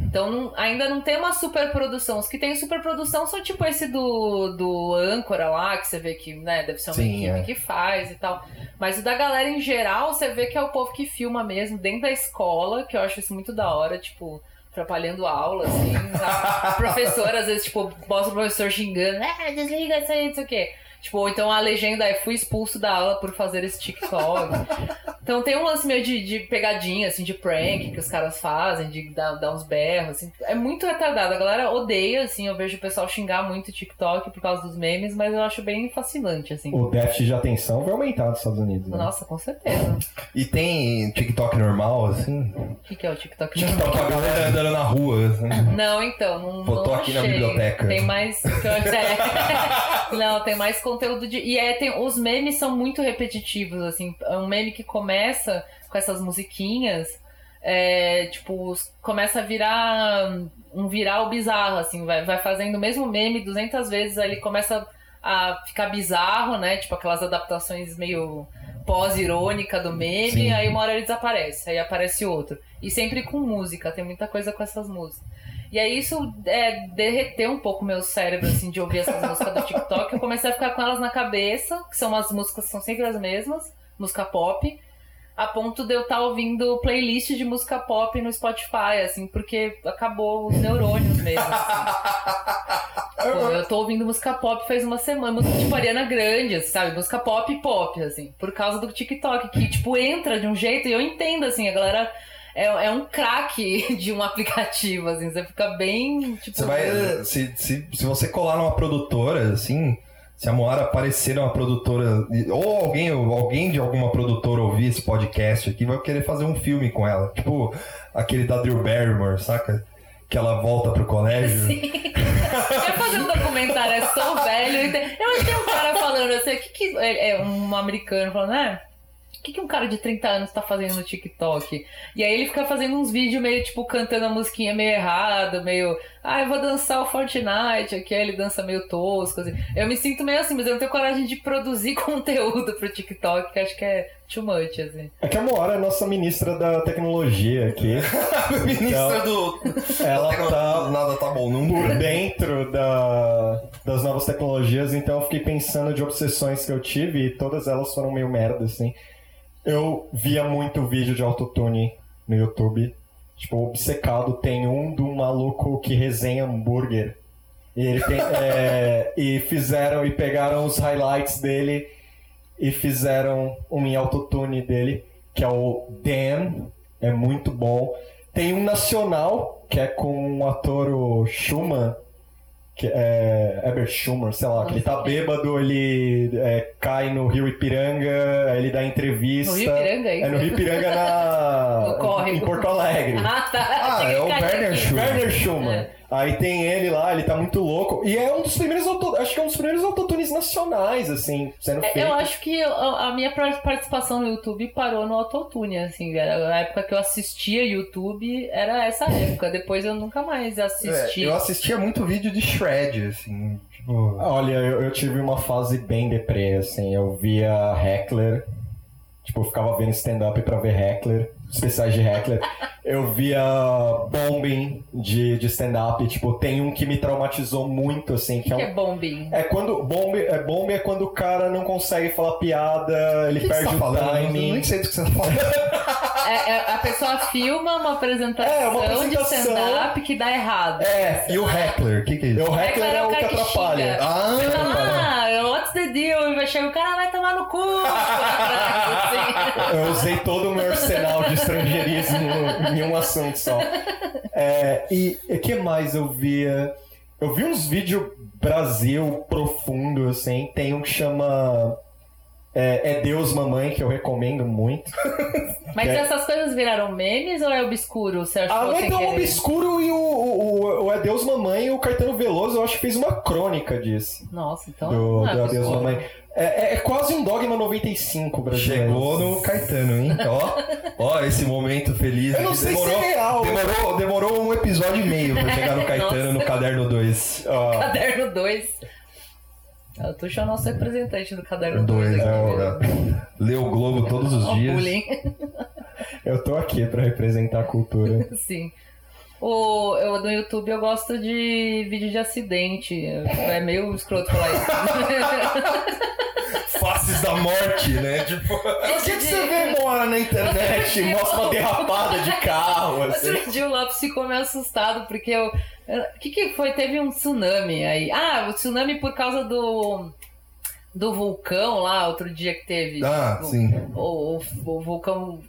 Então não- ainda não tem uma superprodução. Os que tem superprodução são tipo esse do, do âncora lá, que você vê que né, deve ser uma Sim, equipe é. que faz e tal. Mas o da galera em geral, você vê que é o povo que filma mesmo dentro da escola, que eu acho isso muito da hora, tipo, atrapalhando a aula, assim. tá? O professor, às vezes, tipo, mostra o professor xingando, é, desliga isso aí, não sei o quê. Tipo, ou então a legenda é fui expulso da aula por fazer esse TikTok. Então tem um lance meio de, de pegadinha, assim, de prank que os caras fazem, de dar, dar uns berros, assim. É muito retardado. A galera odeia, assim, eu vejo o pessoal xingar muito o TikTok por causa dos memes, mas eu acho bem fascinante, assim. O déficit de atenção vai aumentar nos Estados Unidos. Né? Nossa, com certeza. E tem TikTok normal, assim. O que, que é o TikTok? TikTok a galera andando na rua, assim. Não, então, não, não aqui na achei. biblioteca. Tem mais. é. Não, tem mais conteúdo de. E é, tem... os memes são muito repetitivos, assim. É um meme que começa com essas musiquinhas. É, tipo, começa a virar um viral bizarro, assim, vai, vai fazendo o mesmo meme 200 vezes, aí ele começa a ficar bizarro, né? Tipo aquelas adaptações meio pós-irônica do meme, Sim. aí uma hora ele desaparece, aí aparece outro. E sempre com música, tem muita coisa com essas músicas. E aí isso é, derreteu um pouco meu cérebro, assim, de ouvir essas músicas do TikTok. Eu comecei a ficar com elas na cabeça, que são umas músicas que são sempre as mesmas, música pop. a ponto de eu estar ouvindo playlist de música pop no Spotify, assim, porque acabou os neurônios mesmo. Assim. Pô, eu tô ouvindo música pop faz uma semana, música tipo Ariana Grande, sabe? Música pop pop, assim, por causa do TikTok, que, tipo, entra de um jeito e eu entendo, assim, a galera é, é um craque de um aplicativo, assim, você fica bem, tipo... Você vai, se, se, se você colar numa produtora, assim, se a Moara aparecer numa produtora, ou alguém, ou alguém de alguma produtora ouvir esse podcast aqui, vai querer fazer um filme com ela. Tipo aquele da Drew Barrymore, saca? Que ela volta pro colégio. Sim. Quer fazer um documentário, é sou velho. Eu tem um cara falando assim, que, que é é um americano falando, né? Que, que um cara de 30 anos tá fazendo no TikTok? E aí ele fica fazendo uns vídeos meio, tipo, cantando a musiquinha meio errado, meio. Ah, eu vou dançar o Fortnite aqui, aí ele dança meio tosco, assim. Eu me sinto meio assim, mas eu não tenho coragem de produzir conteúdo pro TikTok, que acho que é too much, assim. É que a Moara é nossa ministra da tecnologia aqui. Ministra do. Ela tá Nada tá bom, não por dentro da, das novas tecnologias, então eu fiquei pensando de obsessões que eu tive e todas elas foram meio merda, assim. Eu via muito vídeo de autotune no YouTube. Tipo, obcecado tem um do maluco que resenha hambúrguer. E ele tem. é, e fizeram e pegaram os highlights dele e fizeram um em autotune dele, que é o Dan. É muito bom. Tem um nacional, que é com o ator o Schumann, que é Herbert Schumann, sei lá, que ele tá bêbado, ele é, cai no Rio Ipiranga, ele dá entrevista. No Rio Ipiranga, é É no Rio Ipiranga na... No córrego. em Porto Alegre. Ah, tá. Ah, é o Werner. Schumann. Werner Schumann. Aí tem ele lá, ele tá muito louco. E é um dos primeiros auto... acho que é um dos primeiros autotunes nacionais, assim, sendo É, feito. Eu acho que a minha participação no YouTube parou no autotune, assim, era a época que eu assistia YouTube era essa época, depois eu nunca mais É, assisti. eu assistia muito vídeo de Shred, assim, tipo. Olha, eu, eu tive uma fase bem deprê, assim. Eu via Heckler. Tipo, eu ficava vendo stand-up pra ver Heckler, especiais de Heckler. Eu via bombing de, de stand-up. Tipo, tem um que me traumatizou muito, assim, O que que, é que um. é bombing? É quando. Bombe é, bombe é quando o cara não consegue falar piada, ele O que, que você perde tá o falando? Eu timing. nem sei do que você tá falando. É, é- a pessoa filma uma apresentação, É, uma apresentação. de stand-up que dá errado. É, E o Heckler, o que, que é isso? o Heckler é o que atrapalha. xinga. Ah, ah, what's the deal? E vai chegar o cara, vai tomar no cu. Eu usei todo o meu arsenal de estrangeirismo em um assunto só. É, e o que mais eu via? Eu vi uns vídeos Brasil profundo, assim. Tem um que chama é, É Deus Mamãe, que eu recomendo muito. Mas É. essas coisas viraram memes ou é obscuro? Você achou Ah, não é sem tão querer? obscuro e o, o, o É Deus Mamãe e o Caetano Veloso, eu acho que fez uma crônica disso. Nossa, então Do, não é do Adeus obscuro. Mamãe. É, é- é quase um Dogma 95 brasileiro. Chegou no Caetano, hein? Ó, ó, esse momento feliz. Eu não sei se demorou, é real. Demorou, demorou um episódio e meio pra chegar no Caetano no caderno 2. Ó, Caderno 2. Eu tô chamando nosso representante do caderno 2, 2 aqui. né? Lê o Globo todos os dias. bullying. eu tô aqui pra representar a cultura. Sim. O, eu, no YouTube eu gosto de vídeo de acidente. É meio escroto falar isso. Da morte, né? Tipo. O que, que você vê mora na internet? Mostra uma derrapada de carro, assim. Outro dia o Lopes ficou meio assustado porque eu. O que, que foi? Teve um tsunami aí. Ah, o tsunami por causa do. Do vulcão lá, outro dia que teve. Ah, O- sim. O, o, o vulcão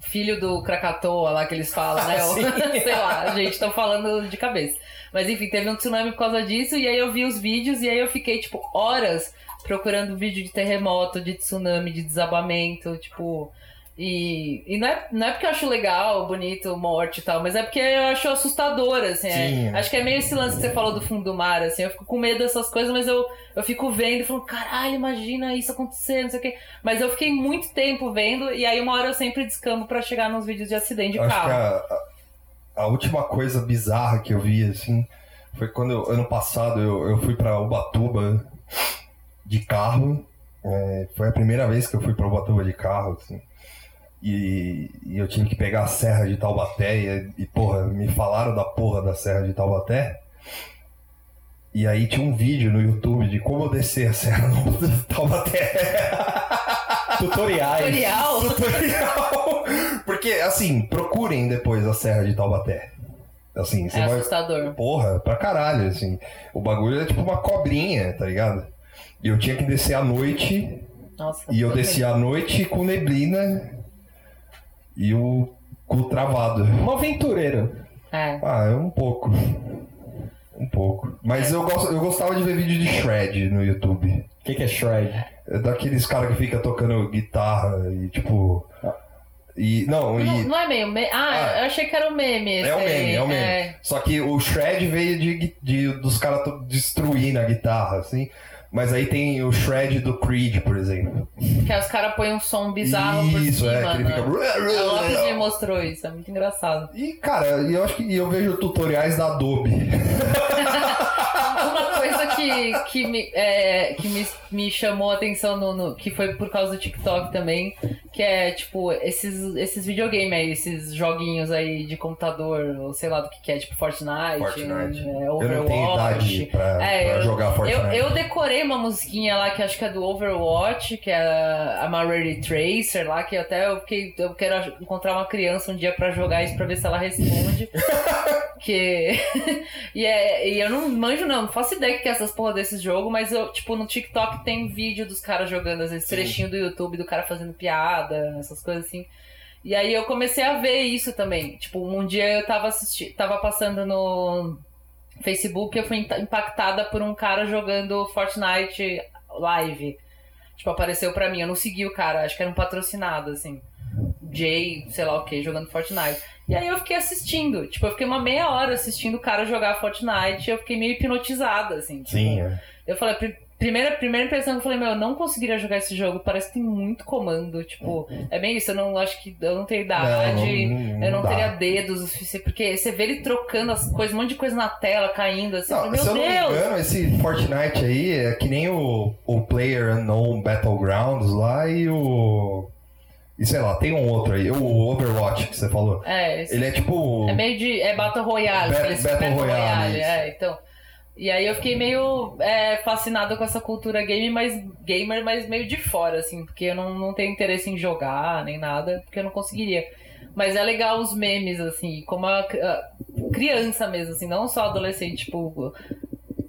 filho do Krakatoa lá que eles falam, né? Sim. Sei lá, gente, estão falando de cabeça. Mas enfim, teve um tsunami por causa disso, e aí eu vi os vídeos, e aí eu fiquei, tipo, horas procurando vídeo de terremoto, de tsunami, de desabamento, tipo. E, e não, é, não é porque eu acho legal, bonito, morte e tal, mas é porque eu acho assustador, assim. é. Sim. acho que é meio esse lance que você falou do fundo do mar, assim. Eu fico com medo dessas coisas, mas eu, eu fico vendo e falando, caralho, imagina isso acontecer, não sei o quê. Mas eu fiquei muito tempo vendo, e aí uma hora eu sempre descambo pra chegar nos vídeos de acidente de Acho carro. que a, a, a última coisa bizarra que eu vi, assim, foi quando eu- ano passado eu, eu fui pra Ubatuba de carro. É, foi a primeira vez que eu fui pra Ubatuba de carro, assim. E, e eu tive que pegar a Serra de Taubaté e, e, porra, me falaram da porra da Serra de Taubaté. E aí tinha um vídeo no YouTube de como eu descer a Serra de Taubaté. Tutoriais. Tutorial. Tutorial. Porque, assim, procurem depois a Serra de Taubaté. Assim, você É vai. assustador. Porra, pra caralho, assim. O bagulho é tipo uma cobrinha, tá ligado? E eu tinha que descer à noite. Nossa. E eu desci à noite com neblina. E o cu travado. Um aventureiro. É. Ah, é um pouco. Um pouco. Mas eu, gosto, eu gostava de ver vídeo de Shred no YouTube. O que, que é Shred? É daqueles caras que fica tocando guitarra e tipo. E. Não, Não, e. não é meio meme. Ah, Ah. eu achei que era o meme. É o meme, é o meme. Só que o Shred veio de, de- dos caras destruindo a guitarra, assim. Mas aí tem o Shred do Creed, por exemplo. Que aí os caras põem um som bizarro Isso, por cima. é, que ele né? fica. A Lopes me mostrou isso, é muito engraçado. E, cara, eu acho que eu vejo tutoriais da Adobe. Que, que, me, é, que me, me chamou a atenção, no, no- que foi por causa do TikTok também, que é, tipo, esses, esses videogames aí, esses joguinhos aí de computador, ou sei lá do que que é, tipo Fortnite, Fortnite. é, Eu Overwatch. não tenho idade pra, É, pra eu- jogar Eu, Fortnite. eu decorei uma musiquinha lá que acho que é do Overwatch, que é a Marry Tracer lá, que até eu, fiquei, eu quero encontrar uma criança um dia pra jogar isso pra ver se ela responde. que. e, é, e eu não manjo, não, não faço ideia que é essas porra desses jogos, mas eu, tipo, no TikTok tem vídeo dos caras jogando, às vezes, trechinho do YouTube do cara fazendo piada, essas coisas assim. E aí eu comecei a ver isso também. Tipo, um dia eu tava assistindo, tava passando no Facebook e eu fui impa- impactada por um cara jogando Fortnite live. Tipo, apareceu pra mim. Eu não segui o cara, acho que era um patrocinado, assim. Jay, sei lá o que, jogando Fortnite. E aí eu fiquei assistindo. Tipo, eu fiquei uma meia hora assistindo o cara jogar Fortnite e eu fiquei meio hipnotizada, assim. Tipo, Sim, é. eu falei, pri- primeira, primeira impressão que eu falei, meu, eu não conseguiria jogar esse jogo, parece que tem muito comando, tipo, é bem isso, eu não acho que eu não tenho idade, Não, não- não eu não dá. teria dedos o suficiente, porque você vê ele trocando as coisas, um monte de coisa na tela caindo, assim, Não, falei, se eu meu não me Deus! engano, esse Fortnite aí é que nem o, o Player Unknown Battlegrounds lá e o. E sei lá, tem um outro aí, o Overwatch que você falou. É, esse- Ele é tipo. é meio de, é Battle Royale, Ba- aqueles Battle Royale, isso. é, então... E aí eu fiquei meio é, fascinada com essa cultura game, mas gamer, mas meio de fora, assim, porque eu não, não tenho interesse em jogar nem nada, porque eu não conseguiria. Mas é legal os memes, assim, como a, a criança mesmo, assim, não só adolescente, tipo,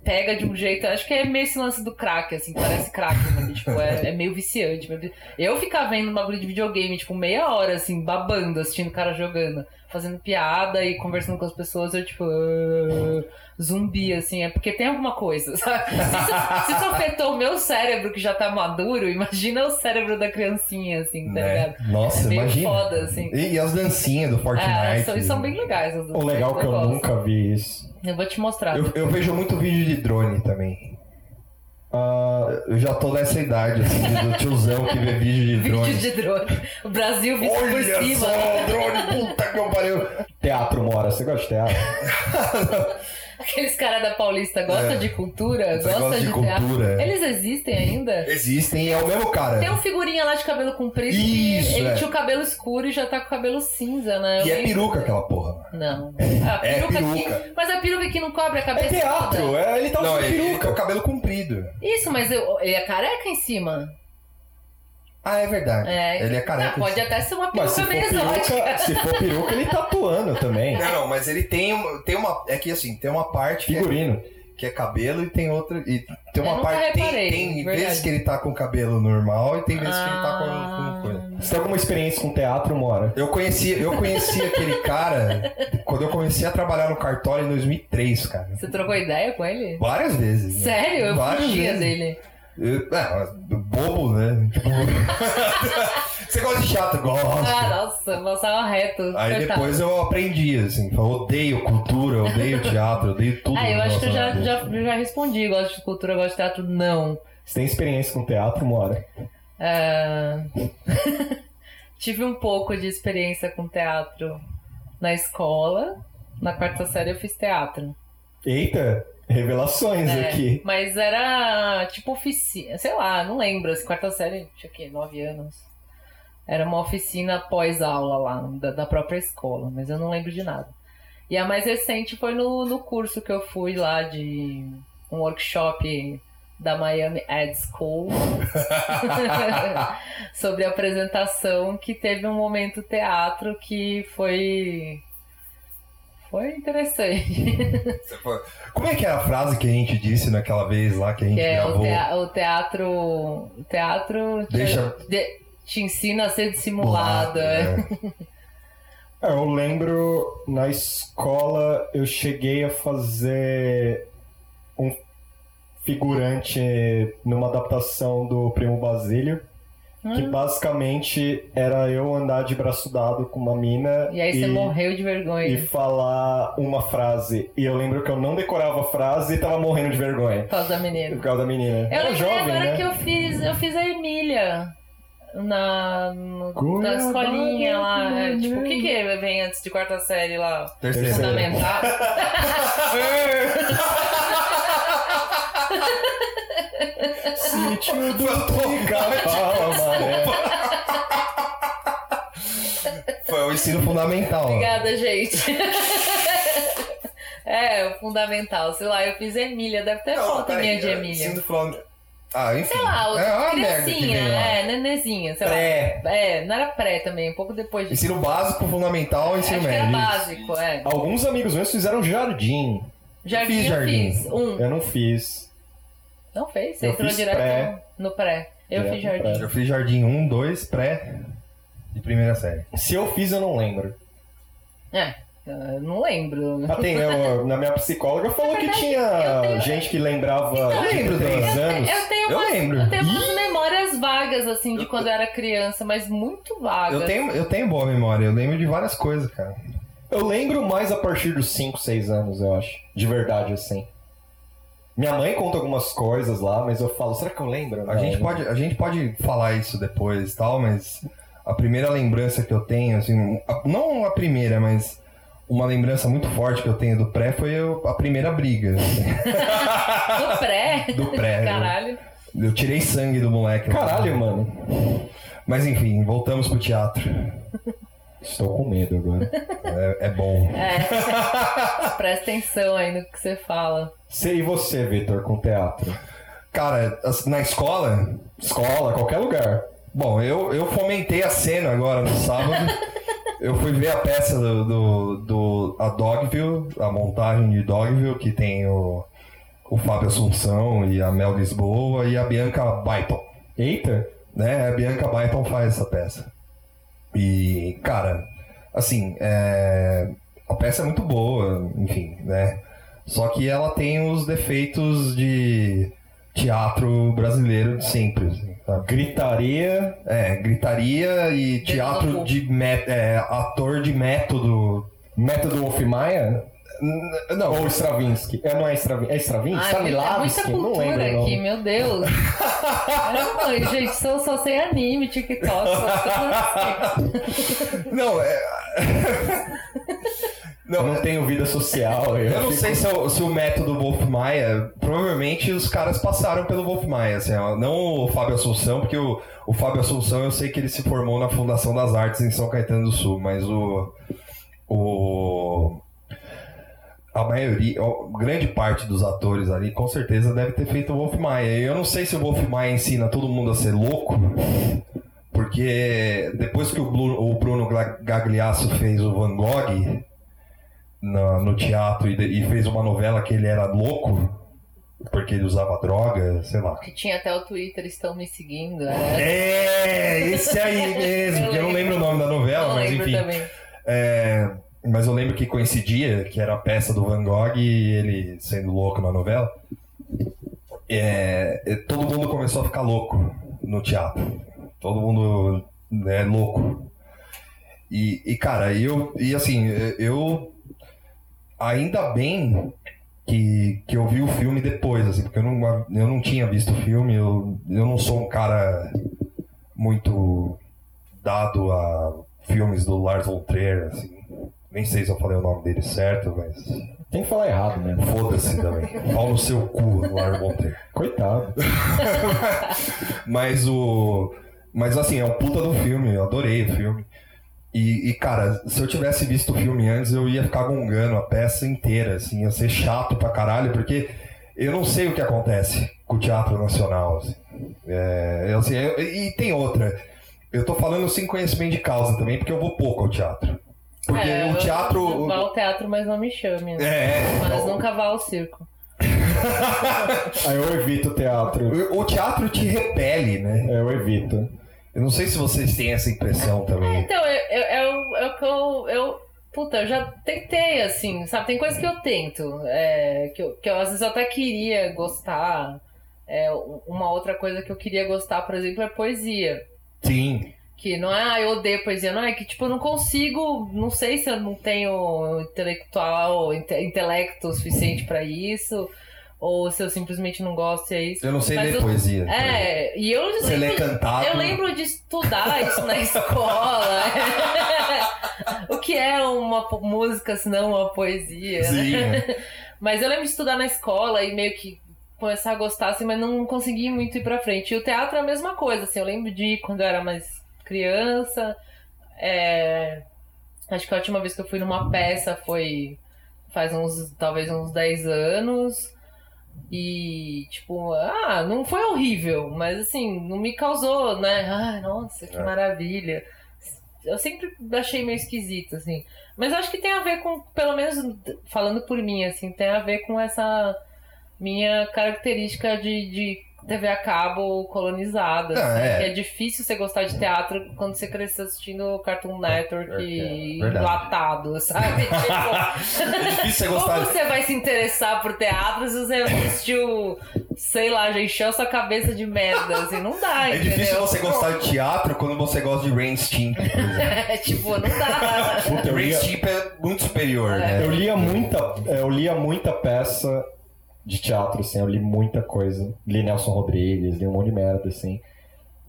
pega de um jeito. Acho que é meio esse lance do crack, assim, parece crack, né? tipo, é, é meio viciante. Eu ficar vendo um bagulho de videogame, tipo, meia hora, assim, babando, assistindo o cara jogando, fazendo piada e conversando com as pessoas, eu, tipo, ah, zumbi, assim, é porque tem alguma coisa, sabe? Se isso, se isso afetou o meu cérebro, que já tá maduro, imagina o cérebro da criancinha, assim, tá né? ligado? Nossa, É meio imagina. foda, assim. E, e as dancinhas do Fortnite. É, são, e são bem legais. as O legal é que eu gosto. nunca vi isso. Eu vou te mostrar. Eu, eu vejo muito vídeo de drone também. Ah, Eu já tô nessa idade, assim, do tiozão que vê vídeo de drone. Vídeo de drone. O Brasil visto por Olha cima. só, drone, puta que pariu. teatro, Mora. Você gosta de teatro? Aqueles caras da Paulista gostam É. de cultura, gostam gosta de, de teatro. cultura, é. Eles existem ainda? Existem, é o mesmo cara. Tem um figurinha lá de cabelo comprido Isso, que ele é. tinha o cabelo escuro e já tá com o cabelo cinza, né? Eu E é peruca aquela porra. Não. A É peruca peruca. Aqui, mas a peruca que não cobre a É cabeça. teatro. toda. É, ele tá usando peruca. o cabelo comprido. Isso, mas eu- ele é careca em cima. Ah, é verdade. É. Ele é careca. Ah, pode até ser uma Mas se peruca for, meio exótica. peruca, se for peruca, ele tá atuando também. Não, não, mas ele tem uma, tem uma. É que assim, tem uma parte que é, Figurino. que é cabelo e tem outra. E tem uma parte. reparei, tem tem vezes que ele tá com cabelo normal e tem vezes que ele tá com, com coisa. Ah. Você tem alguma experiência com teatro, Mora? Eu conheci, eu conheci aquele cara quando eu comecei a trabalhar no cartório em 2003, cara. Você trocou ideia com ele? Várias vezes. né? Sério? Eu Várias fugia vezes. dele. É, bobo, né? Tipo, Você gosta de teatro? Gosto. Ah, nossa, passava reto. Aí depois eu aprendi, assim, eu odeio cultura, odeio teatro, odeio tudo. Ah, eu acho que eu já, já, já respondi. Gosto de cultura, gosto de teatro, não. Você tem experiência com teatro, Mora? Ah, Tive um pouco de experiência com teatro na escola. Na quarta série eu fiz teatro. Eita, revelações É, aqui. Mas era tipo oficina, sei lá, não lembro. Essa quarta série, tinha o quê? Nove anos. Era uma oficina pós-aula lá, da, da própria escola, mas eu não lembro de nada. E a mais recente foi no, no curso que eu fui lá de um workshop da Miami Ad School sobre apresentação que teve um momento teatro que foi foi interessante. Como é que é a frase que a gente disse naquela vez lá que a gente Que é o, gravou? tea- o teatro. O teatro te, Deixa- de- te ensina a ser dissimulado. é. É, eu lembro na escola eu cheguei a fazer um figurante numa adaptação do Primo Basílio, que Hum. basicamente era eu andar de braço dado com uma mina E aí você morreu de vergonha. e falar uma frase. E eu lembro que eu não decorava a frase e tava morrendo de vergonha. Por causa da menina. Por causa da menina. Eu Era jovem, agora né? que eu fiz, eu fiz a Emília na, na escolinha lá. é, tipo, o que que vem antes de quarta série lá? Terceira. Fundamental. Sítio do Pica-Pau Amarelo. Foi o ensino fundamental. Obrigada, gente. É, o fundamental. Sei lá, eu fiz Emília. Deve ter foto minha de Emília. Ensino funda- Ah, enfim. Sei lá, é uma merda que criancinha, vem lá. é, nenezinha, sei Pré. lá. É, não era pré também, um pouco depois de. Ensino básico, fundamental e ensino Acho que era médio. básico, é. Alguns amigos meus fizeram jardim. Jardim fiz eu jardim. fiz. Um. Eu não fiz. Não fez? Você Eu entrou direto pré. no pré. Eu Direto fiz jardim. pré. Eu fiz jardim 1, 2, pré e primeira série. Se eu fiz, eu não lembro. É, eu não lembro. Ah, tem, eu- na minha psicóloga falou que tinha tenho- gente que lembrava Eu lembro de três anos. Eu tenho, Eu umas, lembro. eu tenho umas memórias vagas, assim, de quando eu era criança, mas muito vagas. Eu tenho, eu tenho boa memória, eu lembro de várias coisas, cara. Eu lembro mais a partir dos 5, 6 anos, eu acho. De verdade, assim. Minha mãe conta algumas coisas lá, mas eu falo, será que eu lembro? A Não. gente, pode, a gente pode falar isso depois e tal, mas a primeira lembrança que eu tenho, assim, a- não a primeira, mas uma lembrança muito forte que eu tenho do pré foi eu- a primeira briga. Do pré. Do pré. Caralho. Eu tirei sangue do moleque. Caralho, mano. Mas enfim, voltamos pro teatro. Estou com medo agora. É, é bom. É. Presta atenção aí no que você fala. E você, Vitor, com teatro? Cara, na escola, Escola, qualquer lugar. bom, eu, eu fomentei a cena agora no sábado. Eu fui ver a peça do, do, do- a Dogville, a montagem de Dogville, que tem o, o Fábio Assunção e a Mel Lisboa e a Bianca Byton. Eita. né? A Bianca Byton faz essa peça. E, cara, assim, é, a peça é muito boa, enfim, né? Só que ela tem os defeitos de teatro brasileiro de sempre, assim, sabe? Gritaria. É, gritaria e teatro de mé- é, ator de método. Método Wolf Maia? Não, Ou Stravinsky? É, não é Stravinsky? É Stravinsky? Ai, muita, muita Stanislavski? Não cultura lembro. não. aqui, meu Deus. Ai, mãe, gente, só, só sei anime, TikTok, só não, é. Eu não tenho vida social. Eu não fico- sei se, é o- se o método Wolf Maia, provavelmente os caras passaram pelo Wolf Maia, assim, não o Fábio Assunção, porque o, o Fábio Assunção eu sei que ele se formou na Fundação das Artes em São Caetano do Sul, mas o. o a maioria, a grande parte dos atores ali, com certeza deve ter feito o Wolf Maia. Eu não sei se o Wolf Maia ensina todo mundo a ser louco, porque depois que o, Bruno Gagliasso fez o Van Gogh, na- no teatro e, e fez uma novela que ele era louco, porque ele usava droga, sei lá. Que tinha até o Twitter, estão me seguindo. É. É, esse aí mesmo, que eu não lembro o nome da novela, Não mas enfim. também. É, mas eu lembro que coincidia, que era a peça do Van Gogh e ele sendo louco na novela. É, é, todo mundo começou a ficar louco no teatro. Todo mundo é louco. E, e, cara, eu. E assim, eu. Ainda bem que, que eu vi o filme depois, assim, porque eu não, eu não tinha visto o filme, eu, eu não sou um cara muito dado a filmes do Lars von Trier, assim. Nem sei se eu falei o nome dele certo, mas Tem que falar errado, né? foda-se também. Pau no seu cu, Lars von Trier. Coitado. Mas o. Mas assim, é um puta do filme, eu adorei o filme. E, e, cara, se eu tivesse visto o filme antes, eu ia ficar gongando a peça inteira, assim, ia ser chato pra caralho, porque eu não sei o que acontece. com o Teatro Nacional. Assim. É, assim, eu- e tem outra. Eu tô falando sem conhecimento de causa também, porque eu vou pouco ao teatro. Porque É, o eu teatro. Vá ao teatro, mas não me chame. né? É, Mas não. nunca vá ao circo. Aí eu evito o teatro. o, o teatro te repele, né? É, Eu evito. Eu não sei se vocês têm essa impressão também. Então, eu, eu, eu, eu, eu, eu- Puta, eu já tentei, assim, sabe? Tem coisas que eu tento. é, que, eu, que eu às vezes até queria gostar. É, uma outra coisa que eu queria gostar, por exemplo, é poesia. Sim. Que não é, ah, eu odeio poesia, não é que, tipo, eu não consigo, não sei se eu não tenho intelectual, inte- intelecto suficiente pra isso, ou se eu simplesmente não gosto e é isso. Eu não sei Mas ler eu- poesia. É, e eu Você lê lembro, cantado. eu lembro de estudar isso na escola. o que é uma música se não uma poesia, né? Sim. é. Mas eu lembro de estudar na escola e meio que começar a gostar, assim, mas não consegui muito ir pra frente. E o teatro é a mesma coisa, assim, eu lembro de quando eu era mais criança. é, Acho que a última vez que eu fui numa peça foi faz uns, talvez uns 10 anos. E, tipo, ah, não foi horrível, mas assim, não me causou, né? Ai, nossa, que É. maravilha. Eu sempre achei meio esquisito, assim. Mas acho que tem a ver com, pelo menos falando por mim, assim, tem a ver com essa minha característica de, de TV a cabo colonizada. Não, assim, é. é difícil você gostar de teatro quando você cresceu assistindo Cartoon Network É, e verdade. enlatado, sabe? Tipo, É difícil você gostar como você vai se interessar por teatro se você assistiu, sei lá, já encheu sua cabeça de merda, assim, não dá, É entendeu? difícil você gostar de teatro quando você gosta de Rain Stimp. É, tipo, não dá. Puta, Rain Stimp é muito superior, né? eu lia muita, eu lia muita peça de teatro, assim, eu li muita coisa. Li Nelson Rodrigues, li um monte de merda, assim.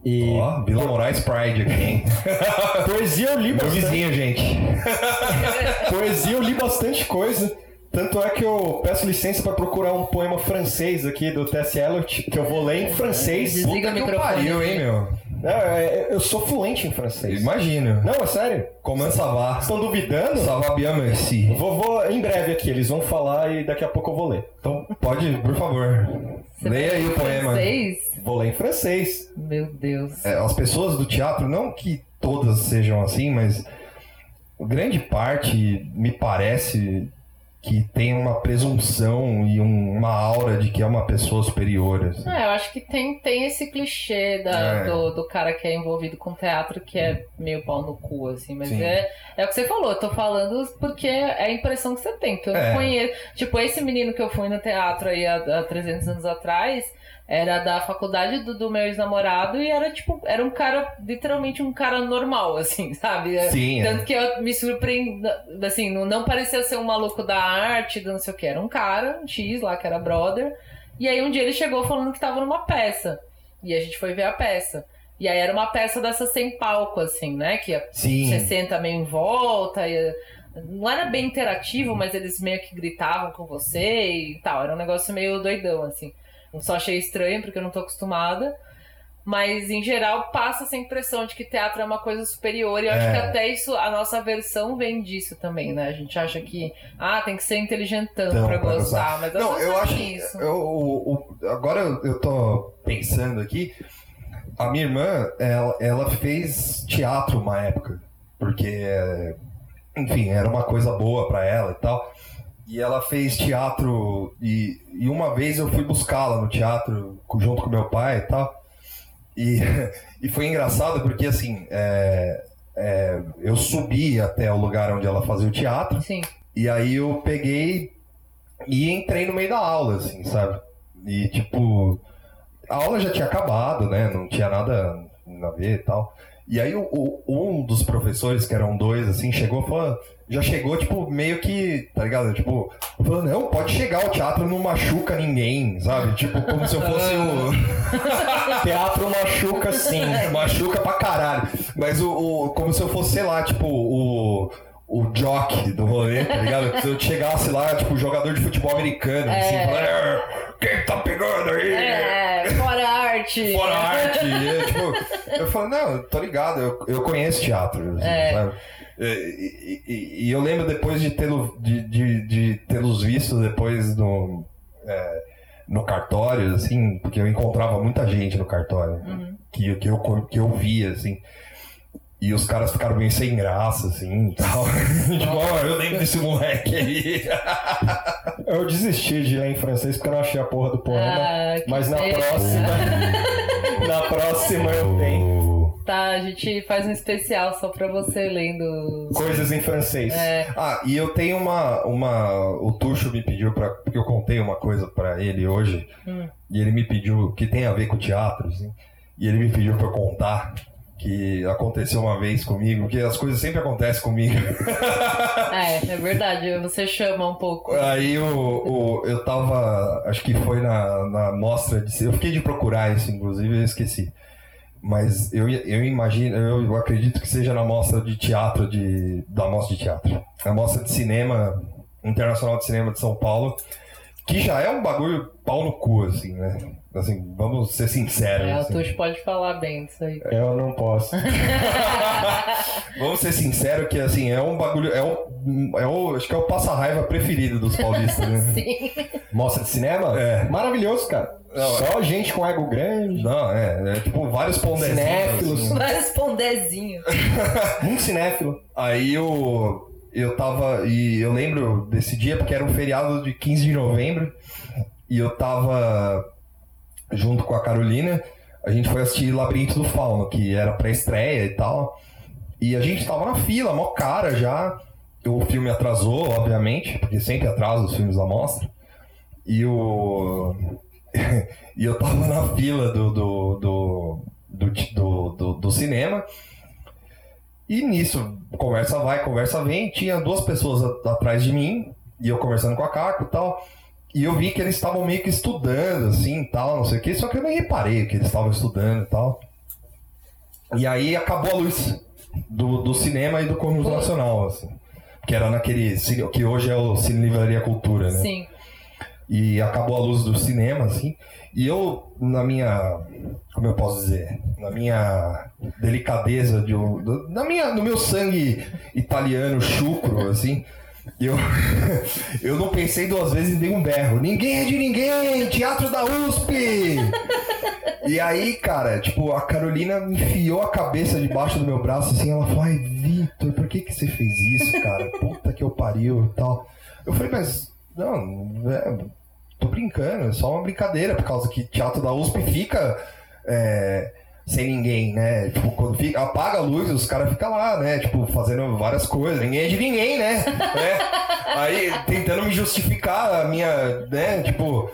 E Ó, Vila Moraes Pride aqui, hein? poesia eu li Meu bastante. vizinho, gente. Poesia eu li bastante coisa. Tanto é que eu peço licença pra procurar um poema francês aqui do T.S. Eliot, que eu vou ler em francês. Desliga o Puta que microfone. pariu, hein, meu? É, é, eu sou fluente em francês. Imagino. Não, é sério? Comment ça va? Estão duvidando? Ça va bien, merci. Vou, vou em breve aqui, eles vão falar e daqui a pouco eu vou ler. Então, pode, por favor. Você Leia aí o poema. francês? Vou ler em francês. Meu Deus. É, as pessoas do teatro, não que todas sejam assim, mas grande parte me parece que tem uma presunção e um- uma aura de que é uma pessoa superior. assim. É, eu acho que tem, tem esse clichê da, É. do, do cara que é envolvido com teatro que é meio pau no cu, assim. Mas Sim. é, é o que você falou, eu tô falando porque é a impressão que você tem. Que eu É. conheço. Tipo, esse menino que eu fui no teatro aí há, há 300 anos atrás era da faculdade do, do meu ex-namorado e era tipo, era um cara, literalmente um cara normal, assim, sabe? Sim, é. Tanto que eu me surpreendi, assim, não, não parecia ser um maluco da arte, do não sei o que, era um cara, um X lá, que era brother. E aí um dia ele chegou falando que tava numa peça. E a gente foi ver a peça. E aí era uma peça dessa sem palco, assim, né? Que Sim. você senta meio em volta. E... Não era bem interativo, mas eles meio que gritavam com você e tal. Era um negócio meio doidão, assim. Só achei estranho, porque eu não tô acostumada. Mas, em geral, passa essa impressão de que teatro é uma coisa superior. E eu acho É. que até isso, a nossa versão vem disso também, né? A gente acha que, ah, tem que ser inteligentão Então, pra gostar. Mas Não, eu acho. isso. Eu, o- o- agora eu, tô pensando aqui. A minha irmã, ela, ela fez teatro uma época. Porque, enfim, era uma coisa boa pra ela e tal. E ela fez teatro. E, e uma vez eu fui buscá-la no teatro junto com meu pai e tal. E, e foi engraçado porque, assim, é, é, eu subi até o lugar onde ela fazia o teatro. Sim. E aí eu peguei e entrei no meio da aula, assim, sabe? E tipo, a aula já tinha acabado, né? Não tinha nada a ver e tal. E aí o, o- um dos professores, que eram dois, assim, chegou falando. Já chegou, tipo, meio que, tá ligado? Tipo, falando, não, pode chegar, o teatro não machuca ninguém, sabe? Tipo, como se eu fosse o. Teatro machuca sim. Machuca pra caralho. Mas o, o- Como se eu fosse, sei lá, tipo, o. O jock do rolê, tá ligado? Se eu chegasse lá, tipo, jogador de futebol americano, assim, "É, quem tá pegando aí? É, fora arte. Fora arte. E, eu, tipo, eu falo, não, eu tô ligado, eu, eu conheço teatro. assim, É. sabe? E, e- e- e eu lembro depois de tê-lo- de, de, de tê-los visto depois no, é, no cartório, assim, porque eu encontrava muita gente no cartório que, que, eu, que eu via, assim. E os caras ficaram meio sem graça, assim, e tal. tipo, ó, eu lembro desse moleque aí. Eu desisti de ler em francês porque eu não achei a porra do poema. Ah, mas na pena. próxima. na próxima eu tenho. Tá, a gente faz um especial só pra você lendo. Coisas em francês. É. Ah, e eu tenho uma. uma o Tuxo me pediu para Porque eu contei uma coisa pra ele hoje. Hum. E ele me pediu. Que tem a ver com teatro, assim. E ele me pediu pra eu contar. Que aconteceu uma vez comigo, que as coisas sempre acontecem comigo. É, é verdade, você chama um pouco. Aí o, o- eu tava. Acho que foi na, na mostra de. Eu fiquei de procurar isso, inclusive, eu esqueci. Mas eu, eu imagino, eu acredito que seja na mostra de teatro de. Da mostra de teatro. A mostra de cinema, Internacional de Cinema de São Paulo, que já é um bagulho pau no cu, assim, né? Assim, vamos ser sinceros. É, o assim. Tuxo pode falar bem disso aí. Eu não posso. Vamos ser sinceros que assim, é um bagulho. É o, é o, acho que é o passa-raiva preferido dos paulistas, né? Sim. Mostra de cinema? É. Maravilhoso, cara. Não, Só gente com ego grande. Não, é, é tipo vários pondezinhos. Cinéfilos. assim. Vai responderzinho. Muito cinéfilo. Aí eu, eu tava. E eu lembro desse dia porque era um feriado de 15 de novembro. E eu tava junto com a Carolina. A gente foi assistir Labirinto do Fauno, que era pré-estreia e tal. E a gente tava na fila, mó cara já. O filme atrasou, obviamente, porque sempre atrasa os filmes da mostra. E o. e eu tava na fila do, do, do, do, do, cinema. E nisso, conversa vai, conversa vem. Tinha duas pessoas atrás de mim, e eu conversando com a Caco e tal. E eu vi que eles estavam meio que estudando, assim, tal, não sei o que. Só que eu nem reparei que eles estavam estudando e tal. E aí acabou a luz do, do cinema e do Conjunto Nacional, assim. Que era naquele. Que hoje é o Cine Livraria Cultura, né? Sim. E acabou a luz do cinema, assim. E eu, na minha. Como eu posso dizer? Na minha delicadeza, de, na minha, no meu sangue italiano chucro, assim. Eu, eu não pensei duas vezes e dei um berro. Ninguém é de ninguém! Teatro da USP! E aí, cara, tipo, a Carolina enfiou a cabeça debaixo do meu braço, assim, ela falou, ai, Vitor, por que que você fez isso, cara? Puta que eu pariu e tal. Eu falei, mas, não, é, tô brincando, é só uma brincadeira, por causa que teatro da USP fica é, sem ninguém, né? Tipo, quando fica, apaga a luz, os caras ficam lá, né? Tipo, fazendo várias coisas, ninguém é de ninguém, né? É. Aí, tentando me justificar a minha, né, tipo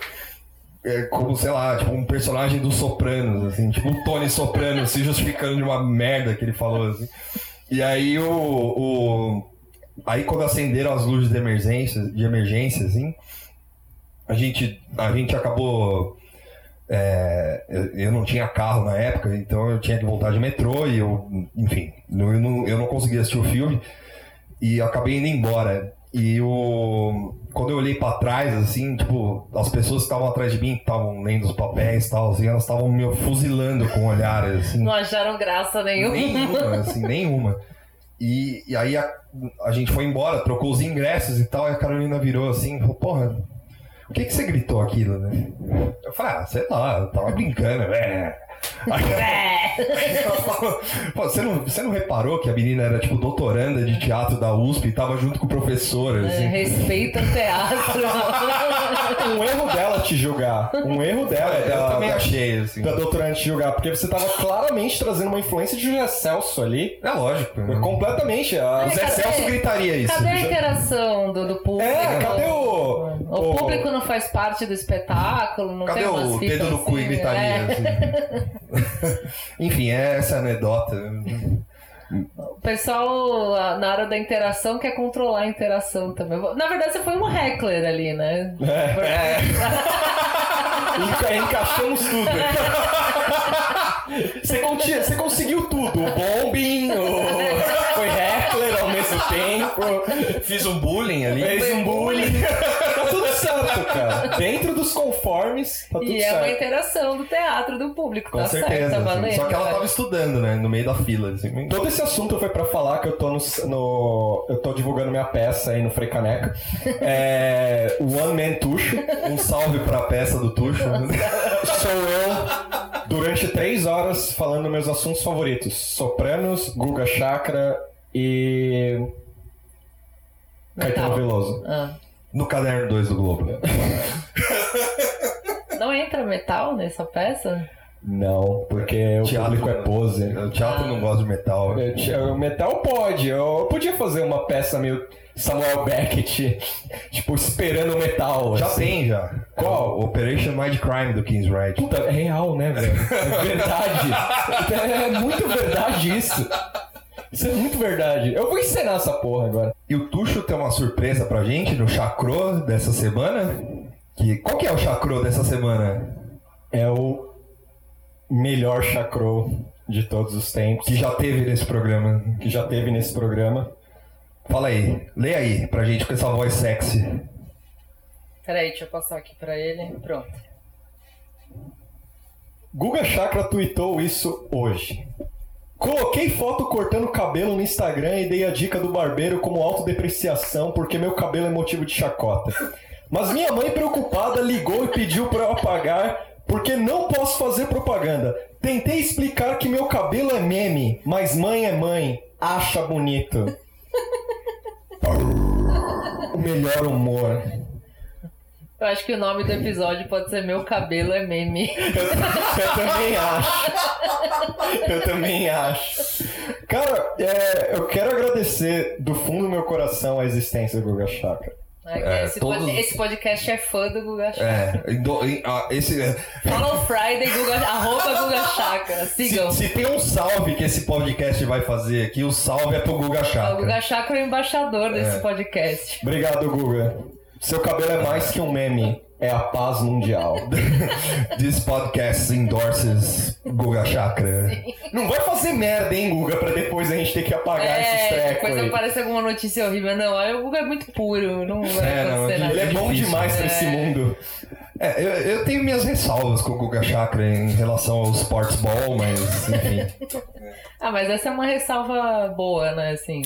é, como, sei lá, tipo um personagem dos Sopranos, assim, tipo o Tony Soprano se justificando de uma merda que ele falou, assim. E aí o. o aí quando acenderam as luzes de emergência, de emergência, assim, a gente, a gente acabou. É, eu, eu não tinha carro na época, então eu tinha que voltar de metrô e eu, enfim, eu não, eu não conseguia assistir o filme e acabei indo embora. E o quando eu olhei pra trás, assim, tipo, as pessoas que estavam atrás de mim, que estavam lendo os papéis e tal, assim, elas estavam me fuzilando com olhares, assim. Não acharam graça nenhuma. Nenhuma, assim, nenhuma. E, e aí a, a gente foi embora, trocou os ingressos e tal, e a Carolina virou assim, falou, porra, o que que você gritou aquilo, né? Eu falei, ah, sei lá, eu tava brincando, é. Ela Pô, você, não, você não reparou que a menina era tipo doutoranda de teatro da USP e tava junto com o professor, É, assim? respeita o teatro. Um erro dela te julgar. Um erro dela. Eu da- também da- achei, assim. Da doutorante te julgar, porque você tava claramente trazendo uma influência de José Celso ali. É lógico. né? Completamente. A- O Zé Cadê? Celso gritaria isso. Cadê a interação do, do público? É, cadê o. O público não faz parte do espetáculo, não Cadê tem o dedo no cu e assim, gritaria? é. assim? Enfim, é essa anedota. O pessoal, na hora da interação, quer controlar a interação também. Na verdade, você foi um heckler ali, né? É. Enca- encaixamos tudo. Você, conti- você conseguiu tudo. O bombing, o... foi heckler ao mesmo tempo. Fiz um bullying ali. Fez um bullying. Certo, cara. Dentro dos conformes, tá tudo E é uma certo. interação do teatro, do público, Com tá certeza. certo, tá valendo. Só que ela tava estudando, né? No meio da fila. Assim. Todo esse assunto foi pra falar que eu tô no, no- eu tô divulgando minha peça aí no Frei Caneca. É One Man Tuxo. Um salve pra peça do Tuxo. Sou eu durante três horas falando meus assuntos favoritos: Sopranos, Guga Chakra e Caetano. Veloso. Ah. No caderno 2 do Globo. Não entra metal nessa peça? Não, porque o Teatro, público é pose. O teatro não gosta de metal. O metal pode. Eu podia fazer uma peça meio Samuel Beckett, tipo, esperando o metal. Já assim. tem, já. Qual? É Operation Mind Crime do King's Right. Puta, é real, né, velho? É verdade. É muito verdade isso. Isso é muito verdade. Eu vou encenar essa porra agora. E o Tuxo tem uma surpresa pra gente no chacro dessa semana. Que, qual que é o chacro dessa semana? É o melhor chacro de todos os tempos Que já teve nesse programa. que já teve nesse programa. Fala aí, lê aí pra gente com essa voz sexy. Peraí, deixa eu passar aqui pra ele. Pronto. Guga Chakra tweetou isso hoje. Coloquei foto cortando cabelo no Instagram e dei a dica do barbeiro como autodepreciação porque meu cabelo é motivo de chacota. Mas minha mãe preocupada ligou e pediu para eu apagar porque não posso fazer propaganda. Tentei explicar que meu cabelo é meme, mas mãe é mãe, acha bonito. O melhor humor. Eu acho que o nome do episódio pode ser Meu Cabelo é Meme. Eu também acho. Eu também acho. Cara, é, eu quero agradecer do fundo do meu coração a existência do Guga Chakra. É, esse, todos- pod- esse podcast é fã do Guga Chakra. É, do- ah, esse, Follow Friday, Guga, arroba Guga Chakra. Sigam. se, se tem um salve que esse podcast vai fazer aqui, o salve é pro Guga O Chakra. Guga Chakra é o embaixador desse É. podcast. Obrigado, Guga. Seu cabelo é mais que um meme, é a paz mundial. This podcast endorses Guga Chakra. Não vai fazer merda, hein, Guga, pra depois a gente ter que apagar esses É, trecos depois aí. aparece alguma notícia horrível. Não, o Guga é muito puro. Não vai É, não, nada. Ele é bom demais pra esse mundo. É, eu, eu tenho minhas ressalvas com o Guga Chakra em relação ao sports ball, mas enfim. Ah, mas essa é uma ressalva boa, né? Assim.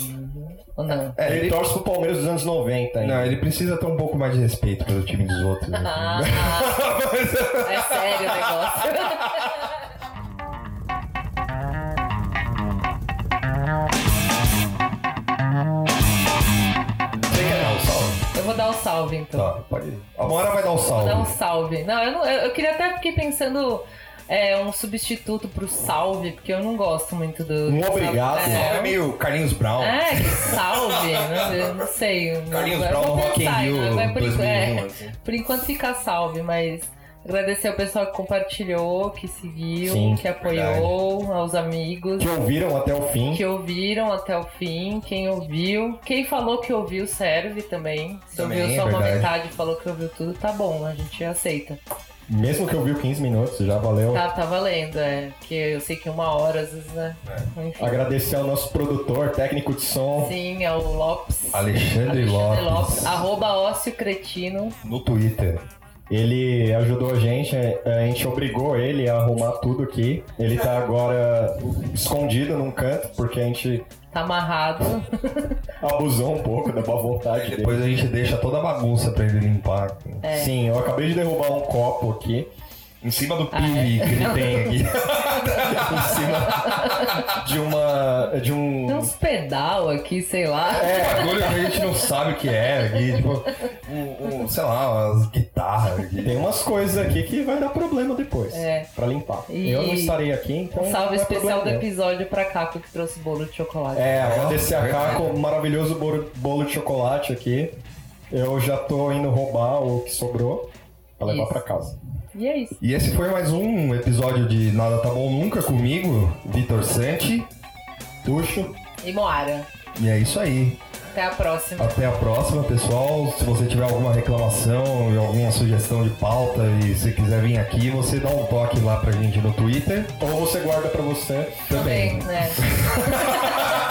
Ou não? É, Ele ele, torce pro Palmeiras dos anos 90 ainda. não, ele precisa ter um pouco mais de respeito pelo time dos outros. assim. Ah, é sério o negócio. vou dar o salve, então. Tá, pode ir. A Mora vai dar um Vou salve. dar um salve. Não, eu, não, eu, eu queria até fiquei pensando é, um substituto pro salve, porque eu não gosto muito do. Um obrigado. É É, meio Carlinhos Brown. é que salve, né? Não sei. Carlinhos Brown vou Rock in pensar, Rio vai por, 2001, é, assim. por enquanto fica salve, mas agradecer ao pessoal que compartilhou, que seguiu, Sim, que apoiou, aos amigos. Que ouviram até o fim. Que ouviram até o fim, quem ouviu, quem falou que ouviu serve também. Se Também, ouviu só é uma verdade. metade e falou que ouviu tudo, tá bom, a gente aceita. Mesmo que ouviu 15 minutos, já valeu. Tá, tá valendo, é. Que eu sei que uma hora, às vezes, né? Enfim. Agradecer ao nosso produtor, técnico de som. Sim, é o Lopes. Alexandre, Alexandre Lopes. Arroba ócio cretino. No Twitter. Ele ajudou a gente, a gente obrigou ele a arrumar tudo aqui. Ele tá agora escondido num canto, porque a gente Tá amarrado. abusou um pouco da boa vontade dele. Depois a gente deixa toda a bagunça pra ele limpar. É. Sim, eu acabei de derrubar um copo aqui Em cima do Ah, pive é? que ele tem aqui. em cima de uma. de Tem um. uns pedal aqui, sei lá. É, bagulho que a gente não sabe o que é aqui. Tipo, um, um, sei lá, umas guitarras aqui. Tem umas coisas aqui que vai dar problema depois. É. Pra limpar. E- Eu não estarei aqui, então. Um salve é especial do episódio pra Caco que trouxe bolo de chocolate. É, agradecer a. Caco, um maravilhoso bolo, bolo de chocolate aqui. Eu já tô indo roubar o que sobrou pra levar Isso. pra casa. E é isso. E esse foi mais um episódio de Nada Tá Bom Nunca comigo, Vitor Santi. Tuxo. E Moara. E é isso aí. Até a próxima. Até a próxima, pessoal. Se você tiver alguma reclamação e alguma sugestão de pauta e se quiser vir aqui, você dá um toque lá pra gente no Twitter. Ou você guarda pra você. Também, né?